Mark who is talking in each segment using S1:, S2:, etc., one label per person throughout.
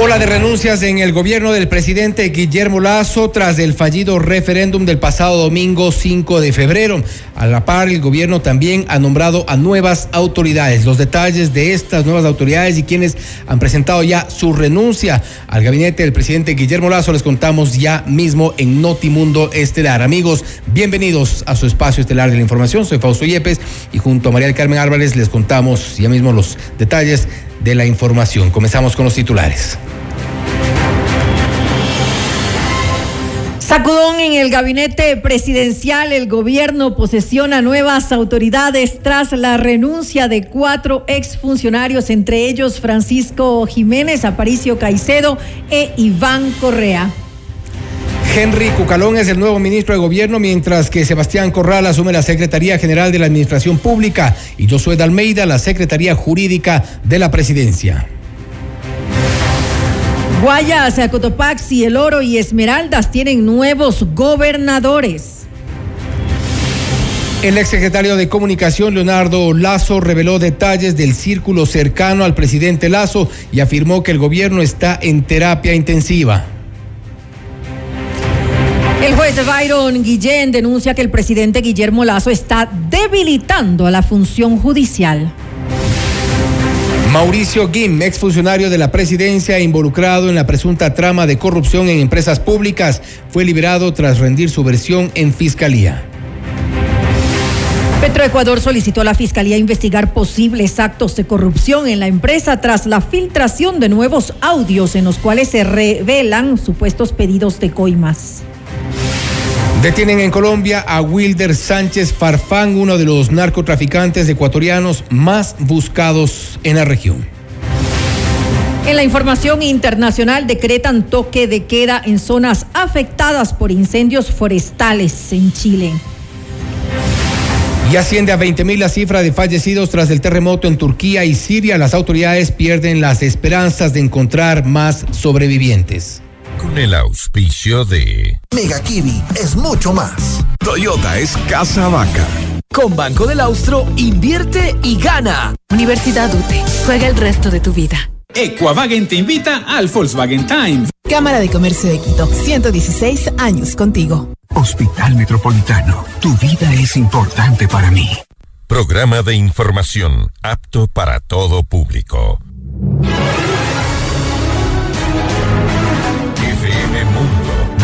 S1: Ola de renuncias en el gobierno del presidente Guillermo Lazo tras el fallido referéndum del pasado domingo 5 de febrero. A la par, el gobierno también ha nombrado a nuevas autoridades. Los detalles de estas nuevas autoridades y quienes han presentado ya su renuncia al gabinete del presidente Guillermo Lazo les contamos ya mismo en Notimundo Estelar. Amigos, bienvenidos a su espacio estelar de la información. Soy Fausto Yepes y junto a María del Carmen Álvarez les contamos ya mismo los detalles de la información. Comenzamos con los titulares.
S2: Sacudón en el gabinete presidencial, el gobierno posesiona nuevas autoridades tras la renuncia de cuatro exfuncionarios, entre ellos Francisco Jiménez, Aparicio Caicedo e Iván Correa.
S1: Henry Cucalón es el nuevo ministro de Gobierno, mientras que Sebastián Corral asume la Secretaría General de la Administración Pública y Josué Almeida la Secretaría Jurídica de la Presidencia.
S2: Guayas, Cotopaxi, El Oro y Esmeraldas tienen nuevos gobernadores.
S1: El exsecretario de Comunicación, Leonardo Lazo, reveló detalles del círculo cercano al presidente Lazo y afirmó que el gobierno está en terapia intensiva.
S2: El juez Byron Guillén denuncia que el presidente Guillermo Lazo está debilitando a la función judicial.
S1: Mauricio Guim, exfuncionario de la presidencia involucrado en la presunta trama de corrupción en empresas públicas, fue liberado tras rendir su versión en fiscalía.
S2: Petroecuador solicitó a la Fiscalía investigar posibles actos de corrupción en la empresa tras la filtración de nuevos audios en los cuales se revelan supuestos pedidos de coimas.
S1: Detienen en Colombia a Wilder Sánchez Farfán, uno de los narcotraficantes ecuatorianos más buscados en la región.
S2: En la información internacional decretan toque de queda en zonas afectadas por incendios forestales en Chile.
S1: Y asciende a 20 mil la cifra de fallecidos tras el terremoto en Turquía y Siria. Las autoridades pierden las esperanzas de encontrar más sobrevivientes
S3: con el auspicio de
S4: Mega Kiwi es mucho más.
S3: Toyota es casa vaca.
S5: Con Banco del Austro, invierte y gana.
S6: Universidad UTE, juega el resto de tu vida.
S7: Equavagen te invita al Volkswagen Times.
S8: Cámara de Comercio de Quito, 116 años contigo.
S9: Hospital Metropolitano, tu vida es importante para mí.
S3: Programa de información apto para todo público.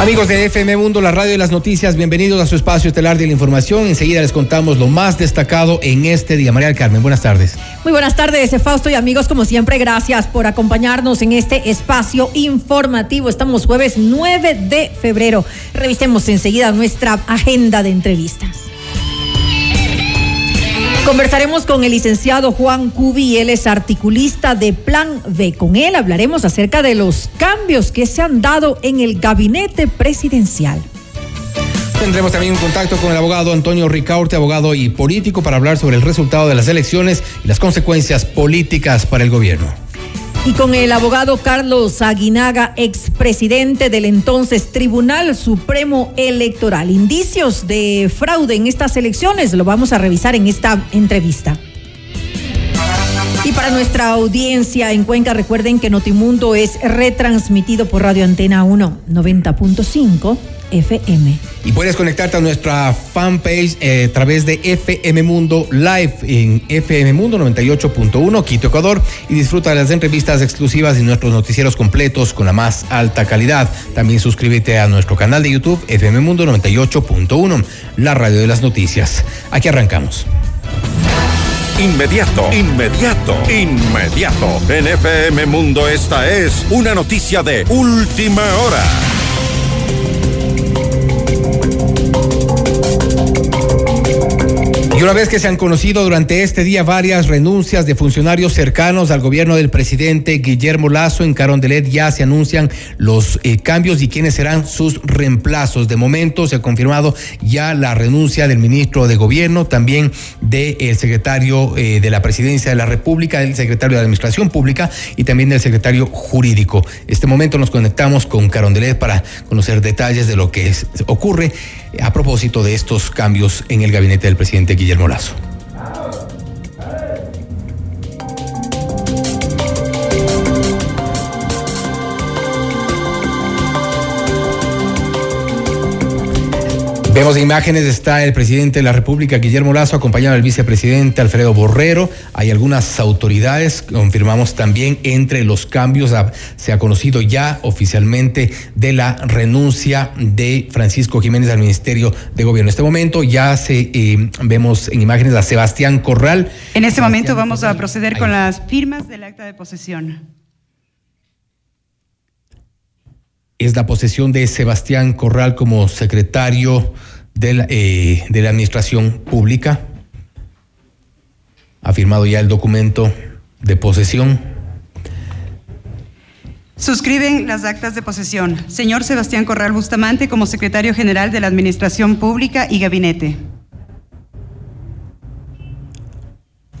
S1: Amigos de FM Mundo, la radio y las noticias, bienvenidos a su espacio estelar de la información. Enseguida les contamos lo más destacado en este día. María Carmen, buenas tardes.
S2: Muy buenas tardes, Fausto y amigos, como siempre, gracias por acompañarnos en este espacio informativo. Estamos jueves 9 de febrero. Revisemos enseguida nuestra agenda de entrevistas. Conversaremos con el licenciado Juan Cubi, él es articulista de Plan B. Con él hablaremos acerca de los cambios que se han dado en el gabinete presidencial.
S1: Tendremos también un contacto con el abogado Antonio Ricaurte, abogado y político, para hablar sobre el resultado de las elecciones y las consecuencias políticas para el gobierno
S2: y con el abogado Carlos Aguinaga, expresidente del entonces Tribunal Supremo Electoral. Indicios de fraude en estas elecciones lo vamos a revisar en esta entrevista. Y para nuestra audiencia en Cuenca, recuerden que Notimundo es retransmitido por Radio Antena 1 90.5 FM.
S1: Y puedes conectarte a nuestra fanpage eh, a través de FM Mundo Live en FM Mundo 98.1 Quito, Ecuador y disfruta de las entrevistas exclusivas y nuestros noticieros completos con la más alta calidad. También suscríbete a nuestro canal de YouTube FM Mundo 98.1, la radio de las noticias. Aquí arrancamos.
S3: Inmediato, inmediato, inmediato. En FM Mundo esta es una noticia de última hora.
S1: Y una vez que se han conocido durante este día varias renuncias de funcionarios cercanos al gobierno del presidente Guillermo Lazo en Carondelet, ya se anuncian los eh, cambios y quiénes serán sus reemplazos. De momento se ha confirmado ya la renuncia del ministro de Gobierno, también del secretario eh, de la Presidencia de la República, del secretario de Administración Pública y también del secretario jurídico. Este momento nos conectamos con Carondelet para conocer detalles de lo que ocurre a propósito de estos cambios en el gabinete del presidente Guillermo Lazo. Vemos imágenes, está el presidente de la República, Guillermo Lazo, acompañado del vicepresidente Alfredo Borrero. Hay algunas autoridades, confirmamos también entre los cambios, se ha conocido ya oficialmente de la renuncia de Francisco Jiménez al Ministerio de Gobierno. En este momento ya se eh, vemos en imágenes a Sebastián Corral.
S10: En este momento vamos a proceder con las firmas del acta de posesión.
S1: es la posesión de Sebastián Corral como secretario de la, eh, de la Administración Pública. Ha firmado ya el documento de posesión.
S10: Suscriben las actas de posesión. Señor Sebastián Corral Bustamante como secretario general de la Administración Pública y Gabinete.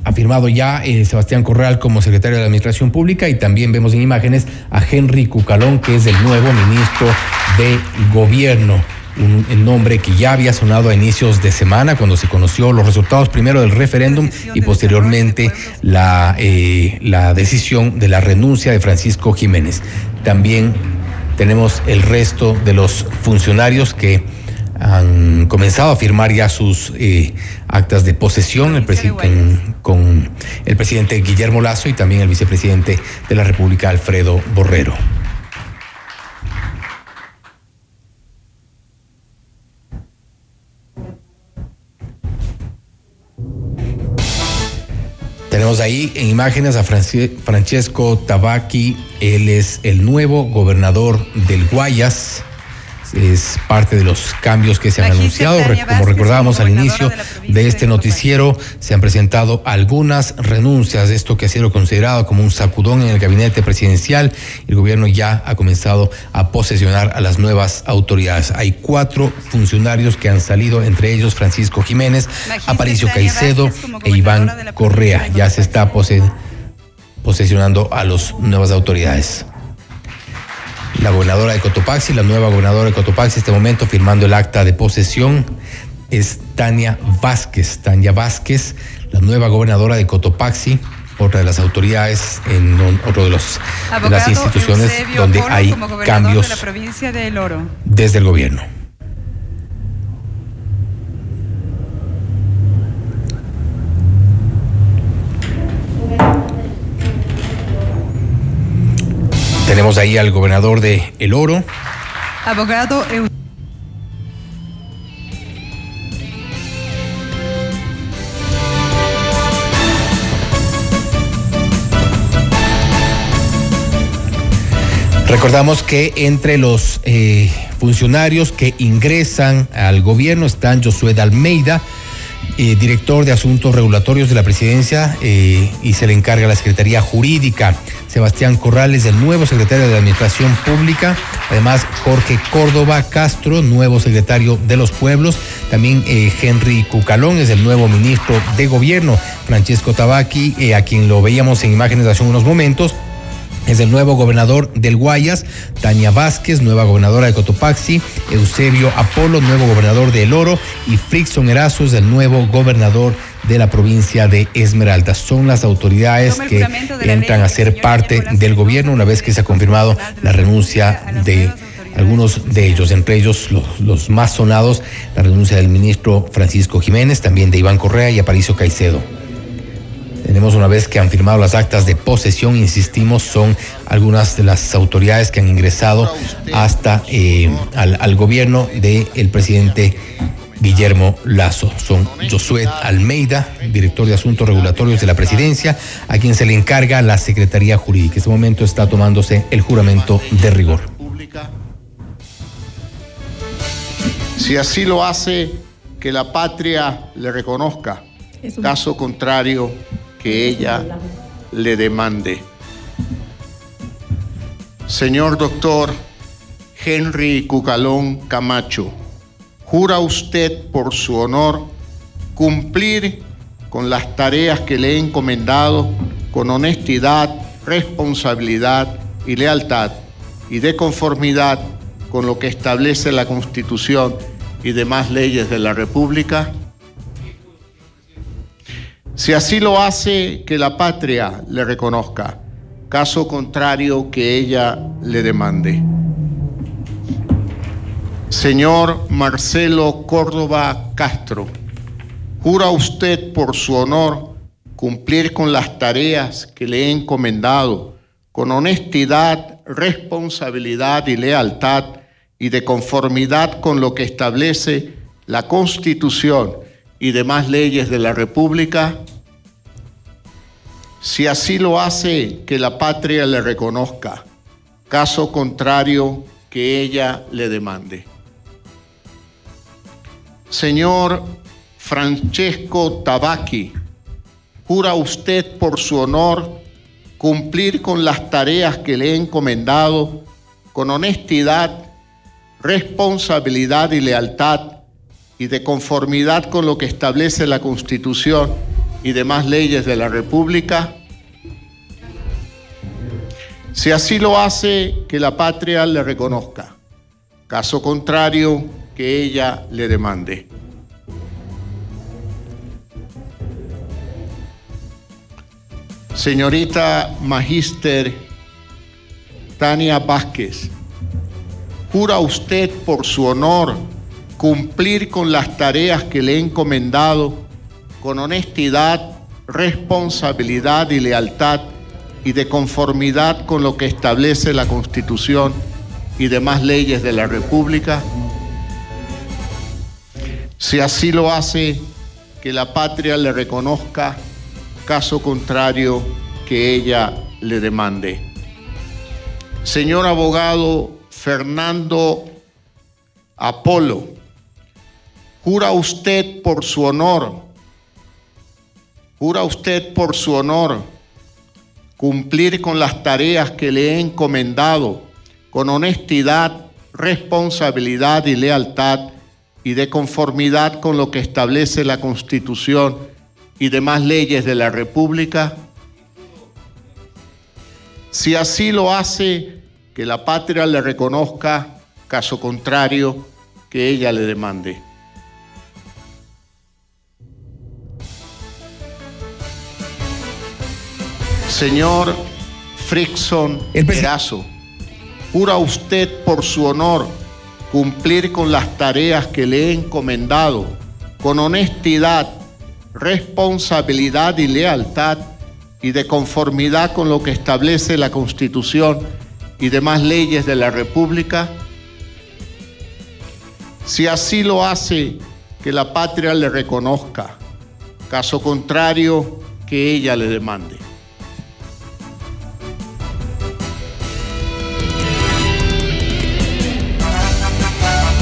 S1: ha firmado ya eh, Sebastián Corral como secretario de la Administración Pública y también vemos en imágenes a Henry Cucalón, que es el nuevo ministro de Gobierno. Un, nombre que ya había sonado a inicios de semana cuando se conoció los resultados primero del referéndum y posteriormente la, eh, la decisión de la renuncia de Francisco Jiménez. También tenemos el resto de los funcionarios que han comenzado a firmar ya sus eh, actas de posesión el con el presidente Guillermo Lazo y también el vicepresidente de la República, Alfredo Borrero. Tenemos ahí en imágenes a Francesco Tabaqui, él es el nuevo gobernador del Guayas es parte de los cambios que se han anunciado. Como recordábamos al inicio de este noticiero, se han presentado algunas renuncias, esto que ha sido considerado como un sacudón en el gabinete presidencial. El gobierno ya ha comenzado a posesionar a las nuevas autoridades. Hay cuatro funcionarios que han salido, entre ellos Francisco Jiménez, Aparicio Caicedo e Iván Correa. Ya se está posesionando a las nuevas autoridades la gobernadora de Cotopaxi, la nueva gobernadora de Cotopaxi, este momento firmando el acta de posesión es Tania Vázquez. Tania Vázquez, la nueva gobernadora de Cotopaxi, otra de las autoridades en otro de, los, de las instituciones donde hay cambios desde el gobierno. Tenemos ahí al gobernador de El Oro.
S10: Abogado.
S1: Recordamos que entre los eh, funcionarios que ingresan al gobierno están Josué de Almeida, eh, director de Asuntos Regulatorios de la Presidencia, eh, y se le encarga la Secretaría Jurídica. Sebastián Corrales, el nuevo secretario de Administración Pública. Además, Jorge Córdoba Castro, nuevo secretario de los Pueblos. También eh, Henry Cucalón es el nuevo ministro de Gobierno. Francesco Tabaqui, eh, a quien lo veíamos en imágenes hace unos momentos, es el nuevo gobernador del Guayas, Tania Vázquez, nueva gobernadora de Cotopaxi, Eusebio Apolo, nuevo gobernador de El Oro, y Frickson Erazo es el nuevo gobernador de la provincia de Esmeralda. Son las autoridades que entran a ser parte del gobierno una vez que se ha confirmado la renuncia de algunos de ellos, entre ellos los, más sonados, la renuncia del ministro Francisco Jiménez, también de Iván Correa y Aparicio Caicedo. Tenemos una vez que han firmado las actas de posesión, insistimos, son algunas de las autoridades que han ingresado hasta eh, al, gobierno del presidente Guillermo Lazo. Son Josué Almeida, director de Asuntos Regulatorios de la Presidencia, a quien se le encarga la Secretaría Jurídica. En este momento está tomándose el juramento de rigor.
S11: Si así lo hace, que la patria le reconozca. Caso contrario, que ella le demande. Señor doctor Henry Cucalón Camacho, ¿jura usted por su honor cumplir con las tareas que le he encomendado con honestidad, responsabilidad y lealtad y de conformidad con lo que establece la Constitución y demás leyes de la República? Si así lo hace, que la patria le reconozca. Caso contrario, que ella le demande. Señor Marcelo Córdoba Castro, ¿jura usted por su honor cumplir con las tareas que le he encomendado con honestidad, responsabilidad y lealtad y de conformidad con lo que establece la Constitución y demás leyes de la República? Si así lo hace, que la patria le reconozca. Caso contrario, que ella le demande. Señor Francesco Tabacchi, ¿jura usted por su honor cumplir con las tareas que le he encomendado con honestidad, responsabilidad y lealtad y de conformidad con lo que establece la Constitución y demás leyes de la República? Si así lo hace, que la patria le reconozca. Caso contrario, que ella le demande. Señorita Magíster Tania Vázquez, ¿jura usted por su honor cumplir con las tareas que le he encomendado con honestidad, responsabilidad y lealtad y de conformidad con lo que establece la Constitución y demás leyes de la República? Si así lo hace, que la patria le reconozca, caso contrario, que ella le demande. Señor abogado Fernando Apolo, ¿Jura usted por su honor? ¿Jura usted por su honor cumplir con las tareas que le he encomendado con honestidad, responsabilidad y lealtad y de conformidad con lo que establece la Constitución y demás leyes de la República? Si así lo hace, que la patria le reconozca, caso contrario, que ella le demande. Señor Frickson Erazo, ¿jura usted por su honor cumplir con las tareas que le he encomendado con honestidad, responsabilidad y lealtad y de conformidad con lo que establece la Constitución y demás leyes de la República? Si así lo hace, que la patria le reconozca. Caso contrario, que ella le demande.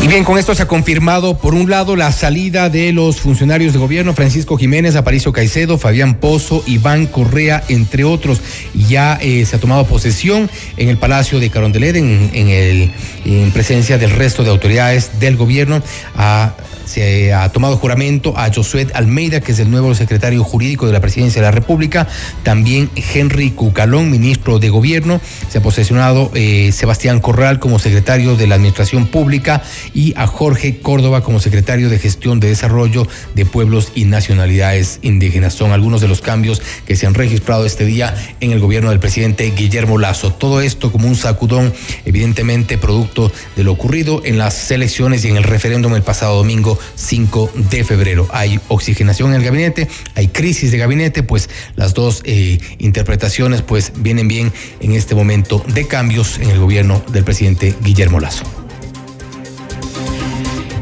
S1: Y bien, con esto se ha confirmado, por un lado, la salida de los funcionarios de gobierno, Francisco Jiménez, Aparicio Caicedo, Fabián Pozo, Iván Correa, entre otros. Ya eh, se ha tomado posesión en el Palacio de Carondelet, en, en, en presencia del resto de autoridades del gobierno. A se ha tomado juramento a Josué Almeida, que es el nuevo secretario jurídico de la Presidencia de la República, también Henry Cucalón, ministro de Gobierno, se ha posesionado eh, Sebastián Corral como secretario de la Administración Pública y a Jorge Córdoba como secretario de Gestión de Desarrollo de Pueblos y Nacionalidades Indígenas. Son algunos de los cambios que se han registrado este día en el gobierno del presidente Guillermo Lazo. Todo esto como un sacudón, evidentemente producto de lo ocurrido en las elecciones y en el referéndum el pasado domingo 5 de febrero. Hay oxigenación en el gabinete, hay crisis de gabinete, pues las dos eh, interpretaciones pues vienen bien en este momento de cambios en el gobierno del presidente Guillermo Lazo.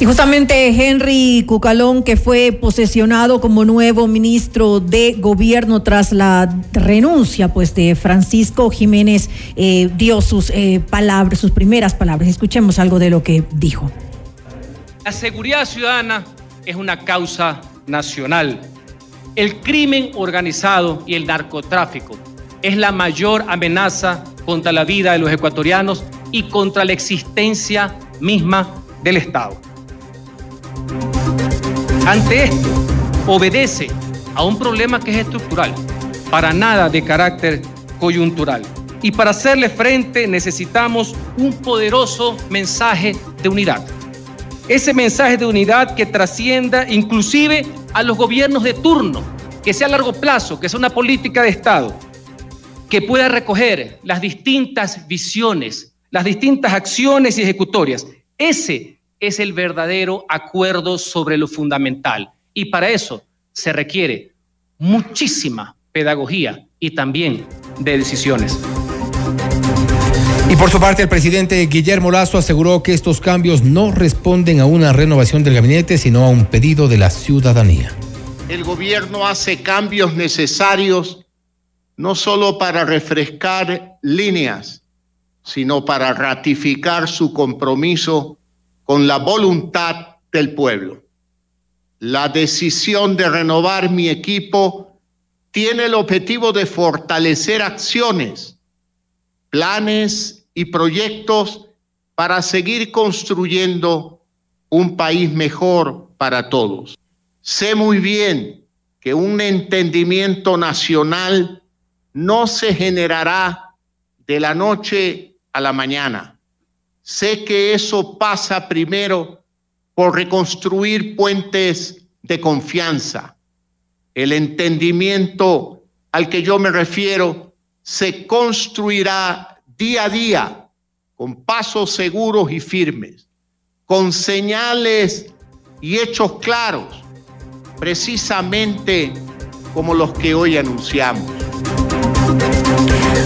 S2: Y justamente Henry Cucalón, que fue posesionado como nuevo ministro de gobierno tras la renuncia pues, de Francisco Jiménez, eh, dio sus eh, palabras, sus primeras palabras. Escuchemos algo de lo que dijo.
S12: La seguridad ciudadana es una causa nacional. El crimen organizado y el narcotráfico es la mayor amenaza contra la vida de los ecuatorianos y contra la existencia misma del Estado. Ante esto, obedece a un problema que es estructural, para nada de carácter coyuntural. Y para hacerle frente necesitamos un poderoso mensaje de unidad. Ese mensaje de unidad que trascienda inclusive a los gobiernos de turno, que sea a largo plazo, que sea una política de Estado, que pueda recoger las distintas visiones, las distintas acciones ejecutorias. Ese es el verdadero acuerdo sobre lo fundamental. Y para eso se requiere muchísima pedagogía y también de decisiones.
S1: Y por su parte, el presidente Guillermo Lazo aseguró que estos cambios no responden a una renovación del gabinete, sino a un pedido de la ciudadanía.
S11: El gobierno hace cambios necesarios no solo para refrescar líneas, sino para ratificar su compromiso con la voluntad del pueblo. La decisión de renovar mi equipo tiene el objetivo de fortalecer acciones, planes y proyectos para seguir construyendo un país mejor para todos. Sé muy bien que un entendimiento nacional no se generará de la noche a la mañana Sé que eso pasa primero por reconstruir puentes de confianza. El entendimiento al que yo me refiero se construirá día a día con pasos seguros y firmes, con señales y hechos claros, precisamente como los que hoy anunciamos.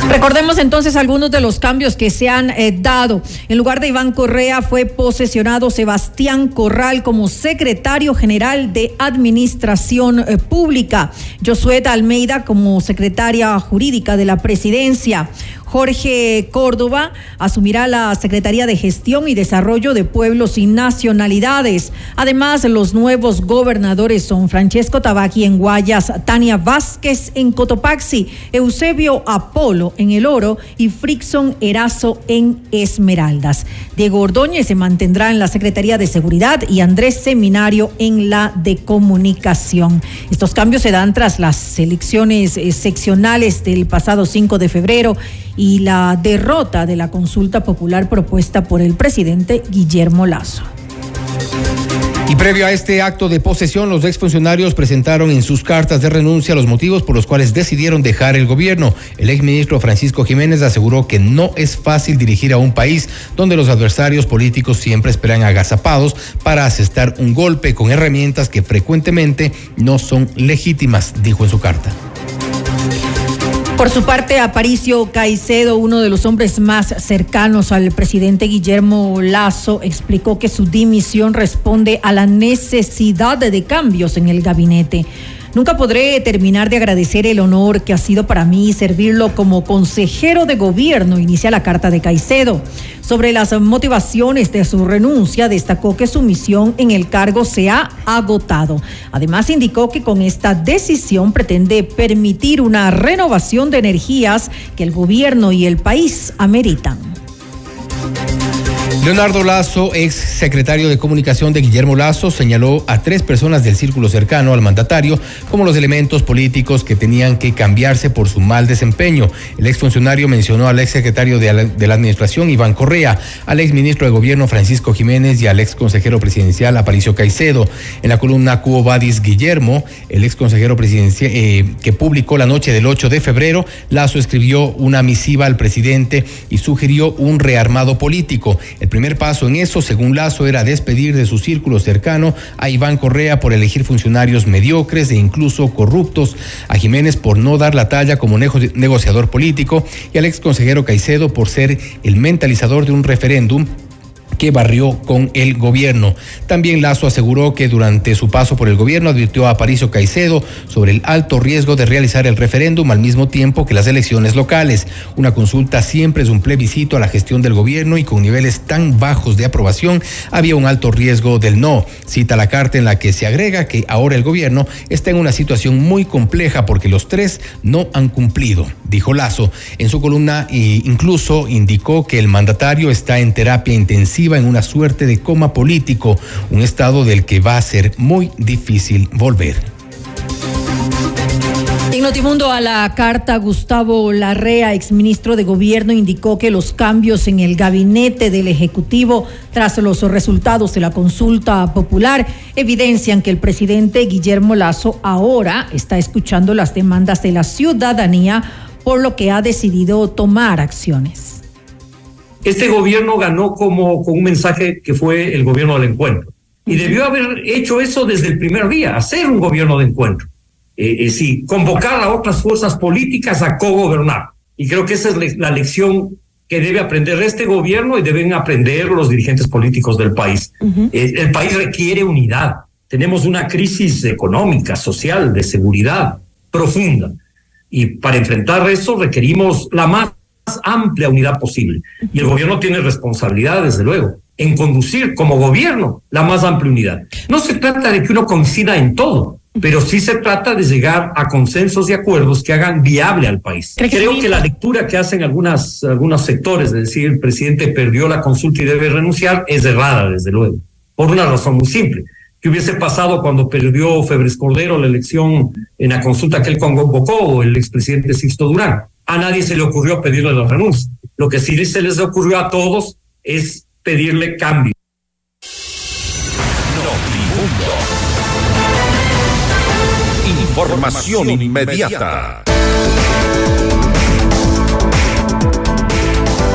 S2: Recordemos entonces algunos de los cambios que se han eh, dado. En lugar de Iván Correa fue posesionado Sebastián Corral como secretario general de Administración eh, Pública. Josué Almeida como secretaria jurídica de la presidencia. Jorge Córdoba asumirá la Secretaría de Gestión y Desarrollo de Pueblos y Nacionalidades. Además, los nuevos gobernadores son Francesco Tabaqui en Guayas, Tania Vázquez en Cotopaxi, Eusebio Apolo en El Oro y Frickson Erazo en Esmeraldas. Diego Ordóñez se mantendrá en la Secretaría de Seguridad y Andrés Seminario en la de Comunicación. Estos cambios se dan tras las elecciones eh, seccionales del pasado 5 de febrero y la derrota de la consulta popular propuesta por el presidente Guillermo Lazo.
S1: Y previo a este acto de posesión, los exfuncionarios presentaron en sus cartas de renuncia los motivos por los cuales decidieron dejar el gobierno. El exministro Francisco Jiménez aseguró que no es fácil dirigir a un país donde los adversarios políticos siempre esperan agazapados para asestar un golpe con herramientas que frecuentemente no son legítimas, dijo en su carta.
S2: Por su parte, Aparicio Caicedo, uno de los hombres más cercanos al presidente Guillermo Lazo, explicó que su dimisión responde a la necesidad de cambios en el gabinete. Nunca podré terminar de agradecer el honor que ha sido para mí servirlo como consejero de gobierno, inicia la carta de Caicedo. Sobre las motivaciones de su renuncia, destacó que su misión en el cargo se ha agotado. Además, indicó que con esta decisión pretende permitir una renovación de energías que el gobierno y el país ameritan.
S1: Leonardo Lazo, ex secretario de comunicación de Guillermo Lazo, señaló a tres personas del círculo cercano al mandatario como los elementos políticos que tenían que cambiarse por su mal desempeño. El exfuncionario mencionó al ex secretario de la, Administración, Iván Correa, al ex ministro de Gobierno, Francisco Jiménez, y al ex consejero presidencial, Aparicio Caicedo. En la columna Cubo Badis Guillermo, el ex consejero presidencial eh, que publicó la noche del 8 de febrero, Lazo escribió una misiva al presidente y sugirió un rearmado político. El primer paso en eso, según Lazo, era despedir de su círculo cercano a Iván Correa por elegir funcionarios mediocres e incluso corruptos, a Jiménez por no dar la talla como negociador político y al ex consejero Caicedo por ser el mentalizador de un referéndum que barrió con el gobierno. También Lazo aseguró que durante su paso por el gobierno advirtió a Aparicio Caicedo sobre el alto riesgo de realizar el referéndum al mismo tiempo que las elecciones locales. Una consulta siempre es un plebiscito a la gestión del gobierno y con niveles tan bajos de aprobación había un alto riesgo del no. Cita la carta en la que se agrega que ahora el gobierno está en una situación muy compleja porque los tres no han cumplido, dijo Lazo. En su columna incluso indicó que el mandatario está en terapia intensiva en una suerte de coma político, un estado del que va a ser muy difícil volver.
S2: En Notimundo a la carta, Gustavo Larrea, exministro de Gobierno, indicó que los cambios en el gabinete del Ejecutivo tras los resultados de la consulta popular evidencian que el presidente Guillermo Lazo ahora está escuchando las demandas de la ciudadanía, por lo que ha decidido tomar acciones.
S13: Este gobierno ganó como con un mensaje que fue el gobierno del encuentro. Y debió haber hecho eso desde el primer día, hacer un gobierno de encuentro. Eh, sí, convocar a otras fuerzas políticas a co-gobernar. Y creo que esa es la lección que debe aprender este gobierno y deben aprender los dirigentes políticos del país. el país requiere unidad. Tenemos una crisis económica, social, de seguridad profunda. Y para enfrentar eso requerimos la más amplia unidad posible. Y el gobierno tiene responsabilidad, desde luego, en conducir como gobierno la más amplia unidad. No se trata de que uno coincida en todo, pero sí se trata de llegar a consensos y acuerdos que hagan viable al país. Creo que la lectura que hacen algunas, algunos sectores, de decir el presidente perdió la consulta y debe renunciar, es errada, desde luego, por una razón muy simple. ¿Qué hubiese pasado cuando perdió Febres Cordero la elección en la consulta que él convocó el expresidente Sixto Durán? a nadie se le ocurrió pedirle la renuncia. Lo que sí se les ocurrió a todos es pedirle cambio.
S3: Información inmediata.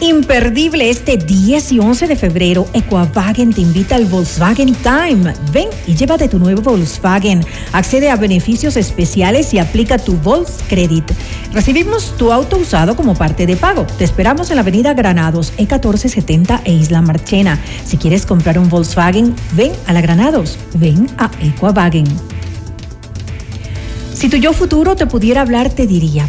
S2: Imperdible este 10 y 11 de febrero, Equavagen te invita al Volkswagen Time. Ven y llévate tu nuevo Volkswagen. Accede a beneficios especiales y aplica tu Volkscredit. Recibimos tu auto usado como parte de pago. Te esperamos en la Avenida Granados, E1470 e Isla Marchena. Si quieres comprar un Volkswagen, ven a la Granados. Ven a Equavagen. Si tu yo futuro te pudiera hablar, te diría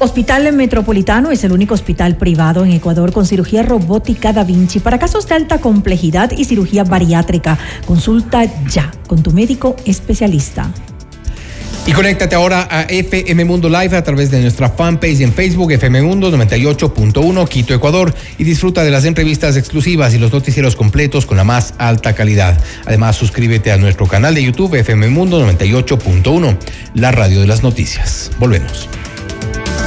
S2: Hospital Metropolitano es el único hospital privado en Ecuador con cirugía robótica Da Vinci para casos de alta complejidad y cirugía bariátrica. Consulta ya con tu médico especialista.
S1: Y conéctate ahora a FM Mundo Live a través de nuestra fanpage en Facebook, FM Mundo 98.1 Quito, Ecuador, y disfruta de las entrevistas exclusivas y los noticieros completos con la más alta calidad. Además, suscríbete a nuestro canal de YouTube, FM Mundo 98.1, la radio de las noticias. Volvemos.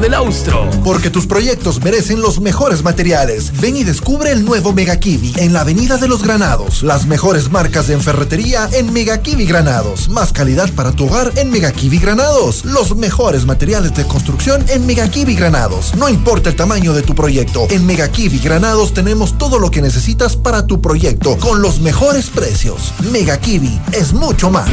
S5: del Austro.
S4: Porque tus proyectos merecen los mejores materiales. Ven y descubre el nuevo Mega Kiwi en la Avenida de los Granados. Las mejores marcas de ferretería en Mega Kiwi Granados. Más calidad para tu hogar en Mega Kiwi Granados. Los mejores materiales de construcción en Mega Kiwi Granados. No importa el tamaño de tu proyecto. En Mega Kiwi Granados tenemos todo lo que necesitas para tu proyecto con los mejores precios. Mega Kiwi es mucho más.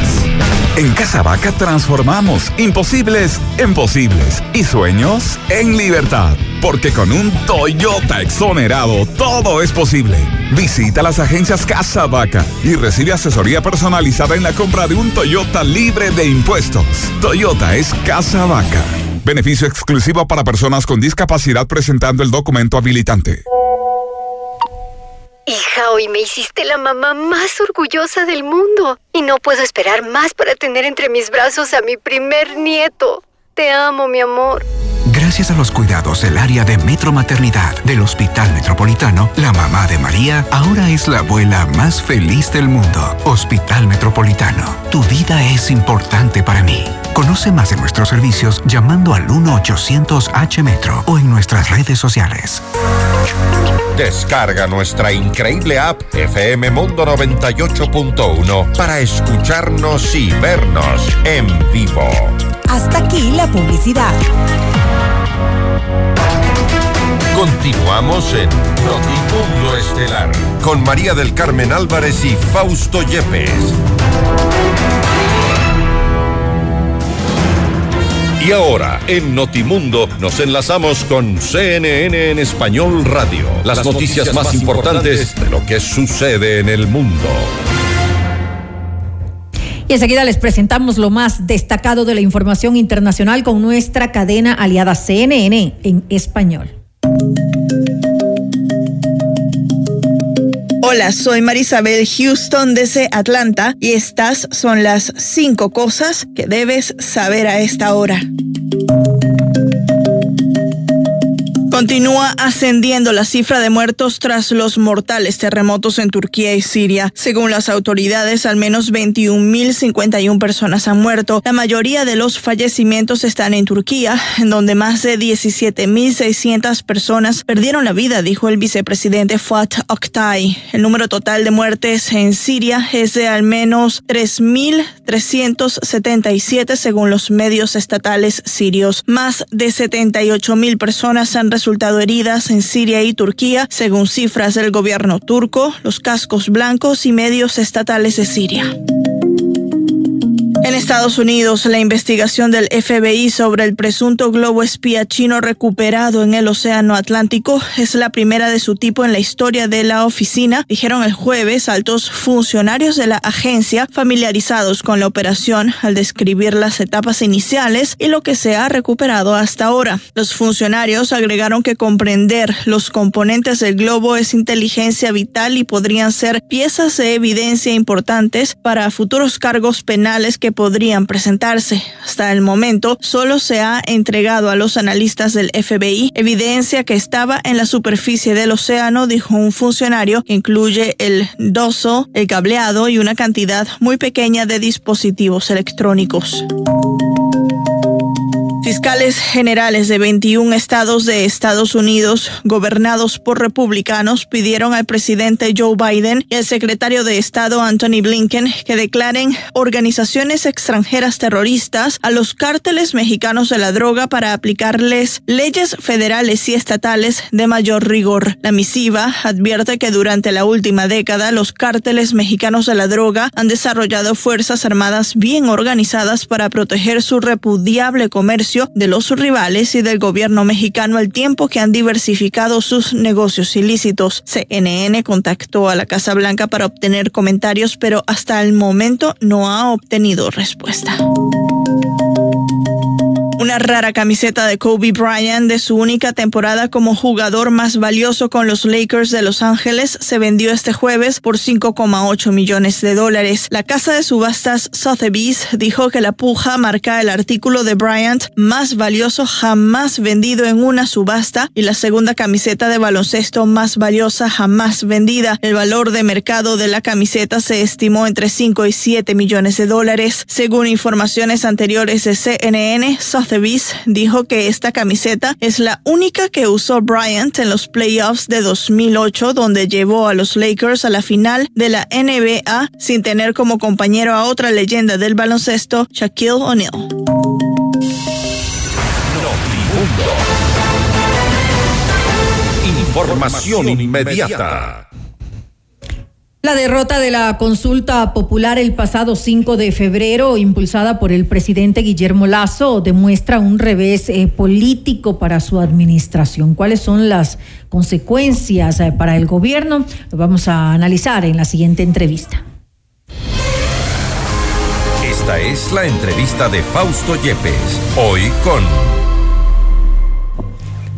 S14: En Casa Vaca transformamos imposibles en posibles y sueños en libertad. Porque con un Toyota exonerado todo es posible. Visita las agencias Casa Vaca y recibe asesoría personalizada en la compra de un Toyota libre de impuestos. Toyota es Casa Vaca. Beneficio exclusivo para personas con discapacidad presentando el documento habilitante.
S15: Hija, hoy me hiciste la mamá más orgullosa del mundo y no puedo esperar más para tener entre mis brazos a mi primer nieto. Te amo, mi amor.
S9: Gracias a los cuidados del área de Metro Maternidad del Hospital Metropolitano, la mamá de María ahora es la abuela más feliz del mundo. Hospital Metropolitano, tu vida es importante para mí. Conoce más de nuestros servicios llamando al 1-800-H-Metro o en nuestras redes sociales.
S3: Descarga nuestra increíble app FM Mundo 98.1 para escucharnos y vernos en vivo.
S8: Hasta aquí la publicidad.
S3: Continuamos en Notimundo Estelar con María del Carmen Álvarez y Fausto Yepes. Y ahora, en Notimundo, nos enlazamos con CNN en Español Radio. Las, noticias, más importantes de lo que sucede en el mundo.
S2: Y enseguida les presentamos lo más destacado de la información internacional con nuestra cadena aliada CNN en español.
S16: Hola, soy Marisabel Houston desde Atlanta y estas son las cinco cosas que debes saber a esta hora. Continúa ascendiendo la cifra de muertos tras los mortales terremotos en Turquía y Siria. Según las autoridades, al menos 21.051 personas han muerto. La mayoría de los fallecimientos están en Turquía, en donde más de 17.600 personas perdieron la vida, dijo el vicepresidente Fuat Oktay. El número total de muertes en Siria es de al menos 3.377 según los medios estatales sirios. Más de 78.000 personas han resultado resultado heridas en Siria y Turquía, según cifras del gobierno turco, los cascos blancos y medios estatales de Siria. En Estados Unidos, la investigación del FBI sobre el presunto globo espía chino recuperado en el Océano Atlántico es la primera de su tipo en la historia de la oficina, dijeron el jueves altos funcionarios de la agencia familiarizados con la operación al describir las etapas iniciales y lo que se ha recuperado hasta ahora. Los funcionarios agregaron que comprender los componentes del globo es inteligencia vital y podrían ser piezas de evidencia importantes para futuros cargos penales que podrían presentarse. Hasta el momento, solo se ha entregado a los analistas del FBI evidencia que estaba en la superficie del océano, dijo un funcionario, que incluye el doso, el cableado y una cantidad muy pequeña de dispositivos electrónicos. Fiscales generales de 21 estados de Estados Unidos, gobernados por republicanos, pidieron al presidente Joe Biden y al secretario de Estado Anthony Blinken que declaren organizaciones extranjeras terroristas a los cárteles mexicanos de la droga para aplicarles leyes federales y estatales de mayor rigor. La misiva advierte que durante la última década los cárteles mexicanos de la droga han desarrollado fuerzas armadas bien organizadas para proteger su repudiable comercio de los rivales y del gobierno mexicano al tiempo que han diversificado sus negocios ilícitos. CNN contactó a la Casa Blanca para obtener comentarios, pero hasta el momento no ha obtenido respuesta. Una rara camiseta de Kobe Bryant de su única temporada como jugador más valioso con los Lakers de Los Ángeles se vendió este jueves por 5,8 millones de dólares. La casa de subastas Sotheby's dijo que la puja marca el artículo de Bryant más valioso jamás vendido en una subasta y la segunda camiseta de baloncesto más valiosa jamás vendida. El valor de mercado de la camiseta se estimó entre 5 y 7 millones de dólares. Según informaciones anteriores de CNN, dijo que esta camiseta es la única que usó Bryant en los playoffs de 2008, donde llevó a los Lakers a la final de la NBA sin tener como compañero a otra leyenda del baloncesto, Shaquille O'Neal.
S3: Información inmediata.
S2: La derrota de la consulta popular el pasado 5 de febrero, impulsada por el presidente Guillermo Lazo, demuestra un revés eh, político para su administración. ¿Cuáles son las consecuencias eh, para el gobierno? Lo vamos a analizar en la siguiente entrevista.
S3: Esta es la entrevista de Fausto Yepes, hoy con...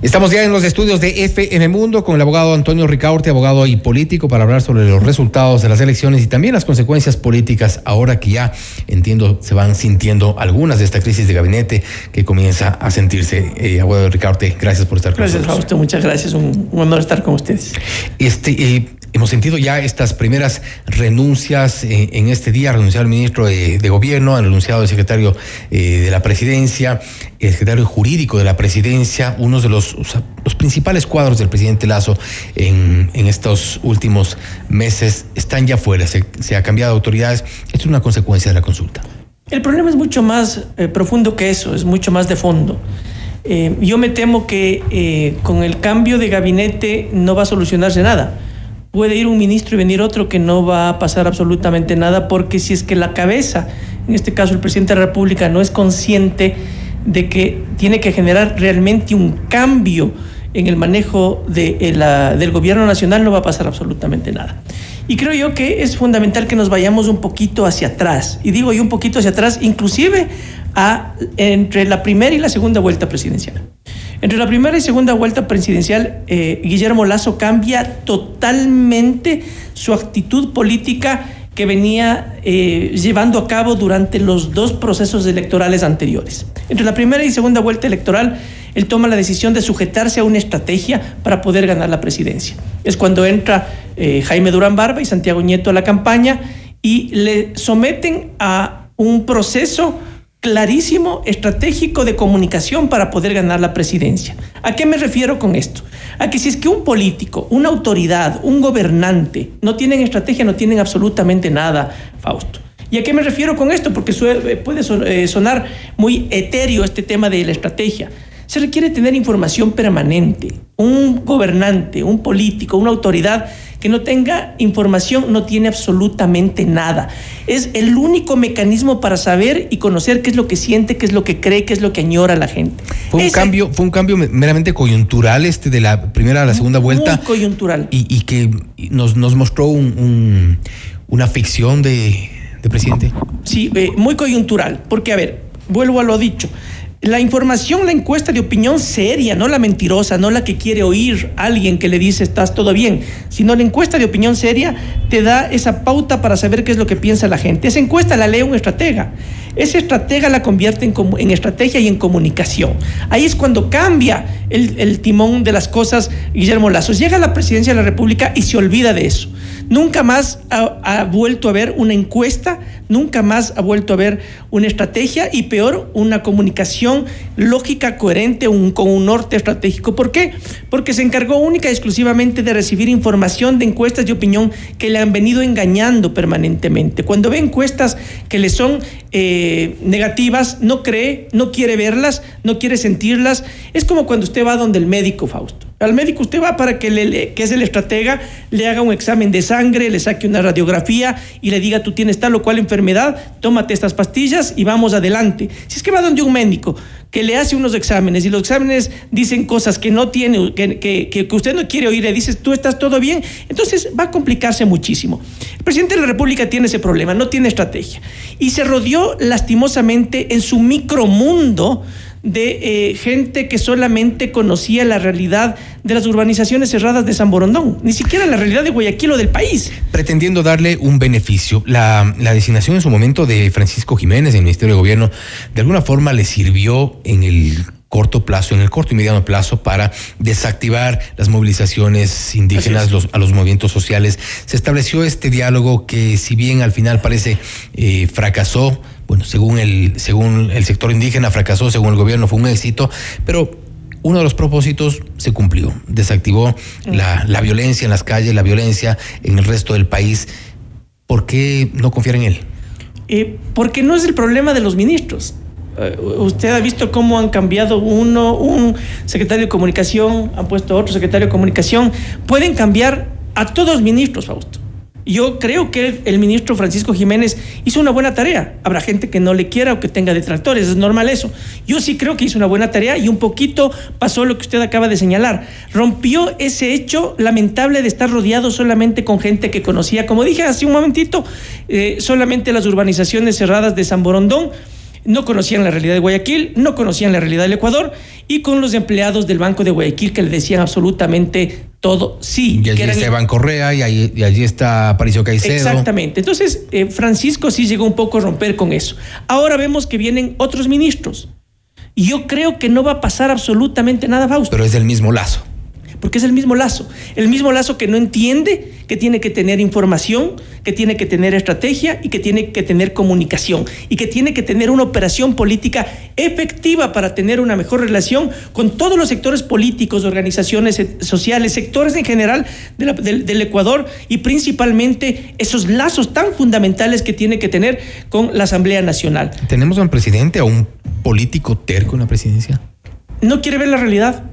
S1: Estamos ya en los estudios de FM Mundo con el abogado Antonio Ricaurte, abogado y político, para hablar sobre los resultados de las elecciones y también las consecuencias políticas ahora que ya, entiendo, se van sintiendo algunas de esta crisis de gabinete que comienza a sentirse. Eh, abogado Ricaurte, gracias por estar
S17: con nosotros. Gracias, Fausto, muchas gracias. Un, un, honor estar con ustedes.
S1: Este, eh, Hemos sentido ya estas primeras renuncias eh, en este día, ha renunciado el ministro de, Gobierno, ha renunciado el secretario eh, de la Presidencia, el secretario jurídico de la Presidencia, uno de los, los principales cuadros del presidente Lazo en, estos últimos meses están ya fuera, se, ha cambiado de autoridades. Esto es una consecuencia de la consulta.
S17: El problema es mucho más eh, profundo que eso, es mucho más de fondo. yo me temo que con el cambio de gabinete no va a solucionarse nada puede ir un ministro y venir otro que no va a pasar absolutamente nada, porque si es que la cabeza, en este caso el presidente de la República, no es consciente de que tiene que generar realmente un cambio en el manejo de, eh, del gobierno nacional, no va a pasar absolutamente nada. Y creo yo que es fundamental que nos vayamos un poquito hacia atrás, y digo yo un poquito hacia atrás, inclusive a, entre la primera y la segunda vuelta presidencial. Entre la primera y segunda vuelta presidencial, eh, Guillermo Lazo cambia totalmente su actitud política que venía eh, llevando a cabo durante los dos procesos electorales anteriores. Entre la primera y segunda vuelta electoral, él toma la decisión de sujetarse a una estrategia para poder ganar la presidencia. Es cuando entra eh, Jaime Durán Barba y Santiago Nieto a la campaña y le someten a un proceso clarísimo, estratégico de comunicación para poder ganar la presidencia. ¿A qué me refiero con esto? A que si es que un político, una autoridad, un gobernante no tienen estrategia, no tienen absolutamente nada, Fausto. ¿Y a qué me refiero con esto? Porque puede eh, sonar muy etéreo este tema de la estrategia. Se requiere tener información permanente. Un gobernante, un político, una autoridad que no tenga información no tiene absolutamente nada. Es el único mecanismo para saber y conocer qué es lo que siente, qué es lo que cree, qué es lo que añora la gente.
S1: Fue un cambio, fue un cambio meramente coyuntural este de la primera a la segunda vuelta.
S17: Muy coyuntural.
S1: Y, que nos, nos mostró una ficción de, presidente.
S17: Sí, eh, muy coyuntural, porque a ver, vuelvo a lo dicho la información, la encuesta de opinión seria, no la mentirosa, no la que quiere oír alguien que le dice estás todo bien, sino la encuesta de opinión seria te da esa pauta para saber qué es lo que piensa la gente. Esa encuesta la lee un estratega. Esa estratega la convierte en, estrategia y en comunicación. Ahí es cuando cambia el, timón de las cosas Guillermo Lazo. Llega a la presidencia de la República y se olvida de eso. Nunca más ha, vuelto a ver una encuesta, nunca más ha vuelto a ver una estrategia y peor, una comunicación lógica, coherente, con un norte estratégico. ¿Por qué? Porque se encargó única y exclusivamente de recibir información de encuestas de opinión que le han venido engañando permanentemente. Cuando ve encuestas que le son eh, negativas, no cree, no quiere verlas, no quiere sentirlas. Es como cuando usted va donde el médico, Fausto. Al médico usted va para que, le, que es el estratega, le haga un examen de sangre, le saque una radiografía y le diga tú tienes tal o cual enfermedad, tómate estas pastillas y vamos adelante. Si es que va donde un médico que le hace unos exámenes y los exámenes dicen cosas que no tiene, que, que, usted no quiere oír, le dices, tú estás todo bien, entonces va a complicarse muchísimo. El presidente de la República tiene ese problema, no tiene estrategia. Y se rodeó lastimosamente en su micromundo de eh, gente que solamente conocía la realidad de las urbanizaciones cerradas de San Borondón, ni siquiera la realidad de Guayaquil o del país.
S1: Pretendiendo darle un beneficio, la, la designación en su momento de Francisco Jiménez en el Ministerio de Gobierno de alguna forma le sirvió en el corto plazo, en el corto y mediano plazo, para desactivar las movilizaciones indígenas los, a los movimientos sociales. Se estableció este diálogo que, si bien al final parece eh, fracasó, bueno, según el, según el sector indígena fracasó, según el gobierno fue un éxito, pero uno de los propósitos se cumplió, desactivó la, la violencia en las calles, la violencia en el resto del país. ¿Por qué no confiar en él?
S17: Eh, porque no es el problema de los ministros. Eh, usted ha visto cómo han cambiado uno, un secretario de comunicación, han puesto otro secretario de comunicación. Pueden cambiar a todos los ministros, Fausto. Yo creo que el ministro Francisco Jiménez hizo una buena tarea. Habrá gente que no le quiera o que tenga detractores, es normal eso. Yo sí creo que hizo una buena tarea y un poquito pasó lo que usted acaba de señalar. Rompió ese hecho lamentable de estar rodeado solamente con gente que conocía, como dije hace un momentito, eh, solamente las urbanizaciones cerradas de San Borondón no conocían la realidad de Guayaquil, no conocían la realidad del Ecuador y con los empleados del Banco de Guayaquil que le decían absolutamente todo sí.
S1: Y allí
S17: que
S1: está Iván Correa y, ahí- y allí está Aparicio Caicedo.
S17: Exactamente. Entonces, eh, Francisco sí llegó un poco a romper con eso. Ahora vemos que vienen otros ministros. Y yo creo que no va a pasar absolutamente nada, Fausto.
S1: Pero es del mismo lazo.
S17: Porque es el mismo lazo. El mismo lazo que no entiende que tiene que tener información, que tiene que tener estrategia y que tiene que tener comunicación. Y que tiene que tener una operación política efectiva para tener una mejor relación con todos los sectores políticos, organizaciones eh, sociales, sectores en general de la- del, del Ecuador y principalmente esos lazos tan fundamentales que tiene que tener con la Asamblea Nacional.
S1: ¿Tenemos a un presidente, a un político terco en la presidencia?
S17: no quiere ver la realidad.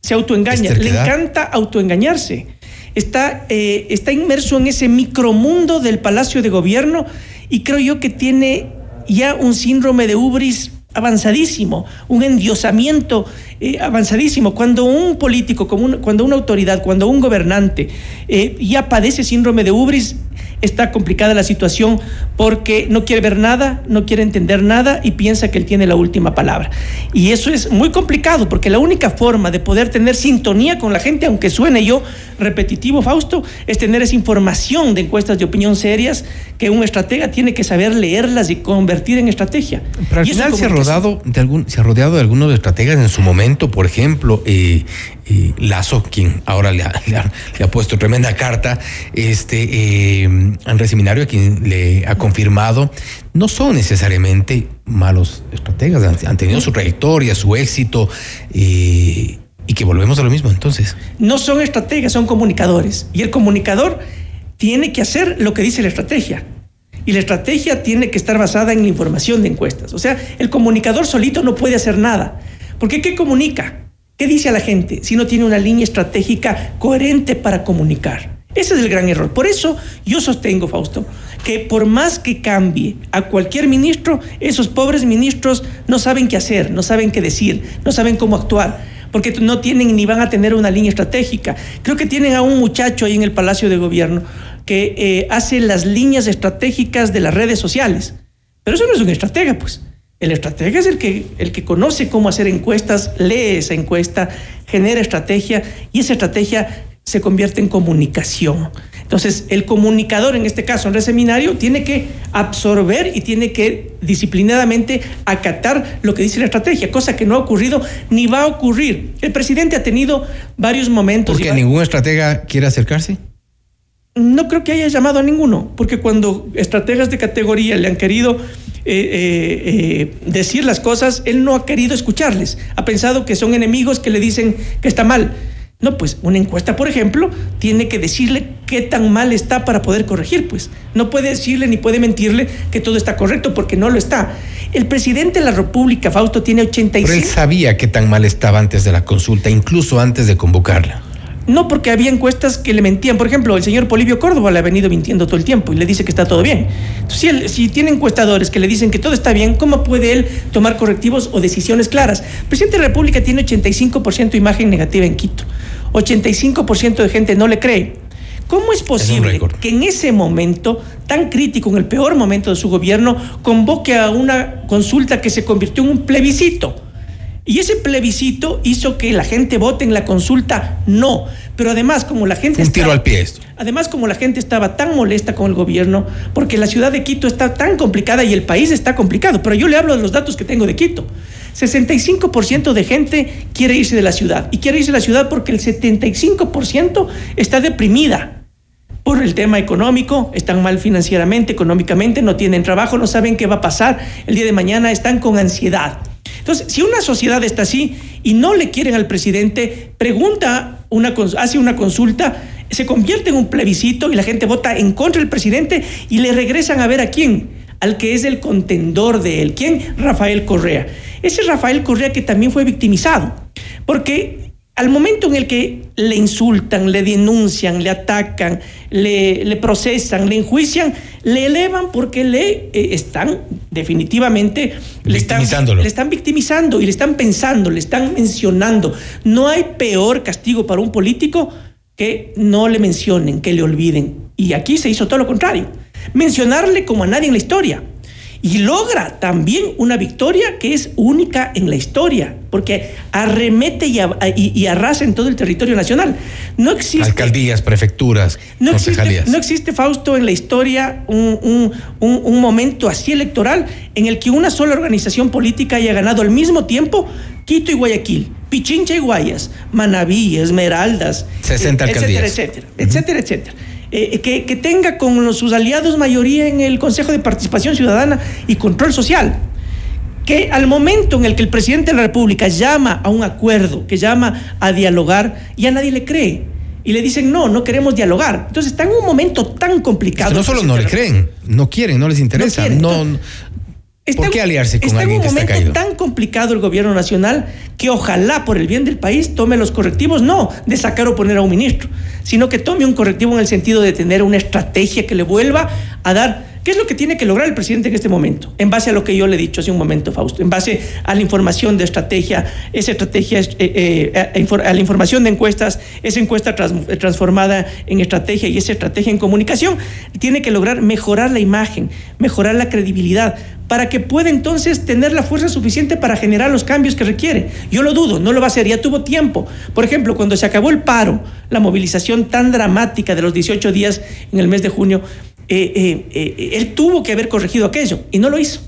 S17: Se autoengaña. Le encanta autoengañarse. Está, eh, está inmerso en ese micromundo del Palacio de Gobierno y creo yo que tiene ya un síndrome de ubris avanzadísimo, un endiosamiento eh, avanzadísimo. Cuando un político, como un- cuando una autoridad, cuando un gobernante eh, ya padece síndrome de ubris, está complicada la situación porque no quiere ver nada, no quiere entender nada y piensa que él tiene la última palabra. Y eso es muy complicado porque la única forma de poder tener sintonía con la gente, aunque suene yo repetitivo, Fausto, es tener esa información de encuestas de opinión serias que un estratega tiene que saber leerlas y convertir en estrategia.
S1: Pero al
S17: Y
S1: final
S17: es
S1: se ha,
S17: comunicación.
S1: rodado de algún, se ha rodeado de algunos estrategas en su momento, por ejemplo, eh, Lazo, quien ahora le ha, puesto tremenda carta, este eh, Andrés Seminario, a quien le ha confirmado, no son necesariamente malos estrategas, han, han tenido su trayectoria, su éxito, eh, y que volvemos a lo mismo entonces.
S17: no son estrategas, son comunicadores. Y el comunicador tiene que hacer lo que dice la estrategia. Y la estrategia tiene que estar basada en la información de encuestas. O sea, el comunicador solito no puede hacer nada. Porque ¿qué comunica? ¿Qué dice a la gente si no tiene una línea estratégica coherente para comunicar? Ese es el gran error. Por eso yo sostengo, Fausto, que por más que cambie a cualquier ministro, esos pobres ministros no saben qué hacer, no saben qué decir, no saben cómo actuar, porque no tienen ni van a tener una línea estratégica. Creo que tienen a un muchacho ahí en el Palacio de Gobierno que eh, hace las líneas estratégicas de las redes sociales. Pero eso no es un estratega, pues. El estratega es el que, el que conoce cómo hacer encuestas, lee esa encuesta, genera estrategia y esa estrategia se convierte en comunicación. Entonces, el comunicador, en este caso, en el seminario, tiene que absorber y tiene que disciplinadamente acatar lo que dice la estrategia, cosa que no ha ocurrido ni va a ocurrir. El presidente ha tenido varios momentos.
S1: Porque ningún estratega quiere acercarse.
S17: no creo que haya llamado a ninguno, porque cuando estrategas de categoría le han querido eh, eh, eh, decir las cosas, él no ha querido escucharles. Ha pensado que son enemigos que le dicen que está mal. No, pues una encuesta, por ejemplo, tiene que decirle qué tan mal está para poder corregir, pues. No puede decirle ni puede mentirle que todo está correcto, porque no lo está. El presidente de la República, Fausto, tiene
S1: Pero él
S17: 85.
S1: sabía qué tan mal estaba antes de la consulta, incluso antes de convocarla.
S17: No porque había encuestas que le mentían. Por ejemplo, el señor Polivio Córdoba le ha venido mintiendo todo el tiempo y le dice que está todo bien. Entonces, si, él, si tiene encuestadores que le dicen que todo está bien, ¿cómo puede él tomar correctivos o decisiones claras? El presidente de la República tiene 85% imagen negativa en Quito. 85% de gente no le cree. ¿Cómo es posible que en ese momento tan crítico, en el peor momento de su gobierno, convoque a una consulta que se convirtió en un plebiscito? Y ese plebiscito hizo que la gente vote en la consulta no. Pero además, como la gente.
S1: Un tiro al pie esto.
S17: Además, como la gente estaba tan molesta con el gobierno, porque la ciudad de Quito está tan complicada y el país está complicado. Pero yo le hablo de los datos que tengo de Quito. 65% de gente quiere irse de la ciudad. Y quiere irse de la ciudad porque el 75% está deprimida por el tema económico, están mal financieramente, económicamente, no tienen trabajo, no saben qué va a pasar el día de mañana, están con ansiedad. Entonces, si una sociedad está así y no le quieren al presidente, pregunta, una, hace una consulta, se convierte en un plebiscito y la gente vota en contra del presidente y le regresan a ver a quién, al que es el contendor de él. ¿Quién? Rafael Correa. Ese Rafael Correa que también fue victimizado, porque al momento en el que le insultan, le denuncian, le atacan, le, procesan, le enjuician, le elevan porque le eh, están definitivamente le están, le están victimizando y le están pensando, le están mencionando. No hay peor castigo para un político que no le mencionen, que le olviden. Y aquí se hizo todo lo contrario. Mencionarle como a nadie en la historia y logra también una victoria que es única en la historia, porque arremete y, arrasa en todo el territorio nacional. No existe.
S1: Alcaldías, prefecturas,
S17: no existe, no existe, Fausto, en la historia un, momento así electoral en el que una sola organización política haya ganado al mismo tiempo Quito y Guayaquil, Pichincha y Guayas, Manabí, Esmeraldas,
S1: 60
S17: etcétera,
S1: alcaldías.
S17: etcétera, etcétera, etcétera. Eh, que, que, tenga con sus aliados mayoría en el Consejo de Participación Ciudadana y Control Social. Que al momento en el que el presidente de la República llama a un acuerdo, que llama a dialogar, ya nadie le cree. Y le dicen, no, no queremos dialogar. Entonces está en un momento tan complicado.
S1: no solo no le creen, no quieren, no les interesa. No, ¿Por qué aliarse con alguien que está
S17: en un momento tan complicado el gobierno nacional que ojalá por el bien del país tome los correctivos, no de sacar o poner a un ministro, sino que tome un correctivo en el sentido de tener una estrategia que le vuelva a dar ¿Qué es lo que tiene que lograr el presidente en este momento? En base a lo que yo le he dicho hace un momento, Fausto, en base a la información de estrategia, esa estrategia, eh, eh, a la información de encuestas, esa encuesta transformada en estrategia y esa estrategia en comunicación, tiene que lograr mejorar la imagen, mejorar la credibilidad, para que pueda entonces tener la fuerza suficiente para generar los cambios que requiere. Yo lo dudo, no lo va a hacer, ya tuvo tiempo. Por ejemplo, cuando se acabó el paro, la movilización tan dramática de los 18 días en el mes de junio, eh, eh, eh, él tuvo que haber corregido aquello y no lo hizo.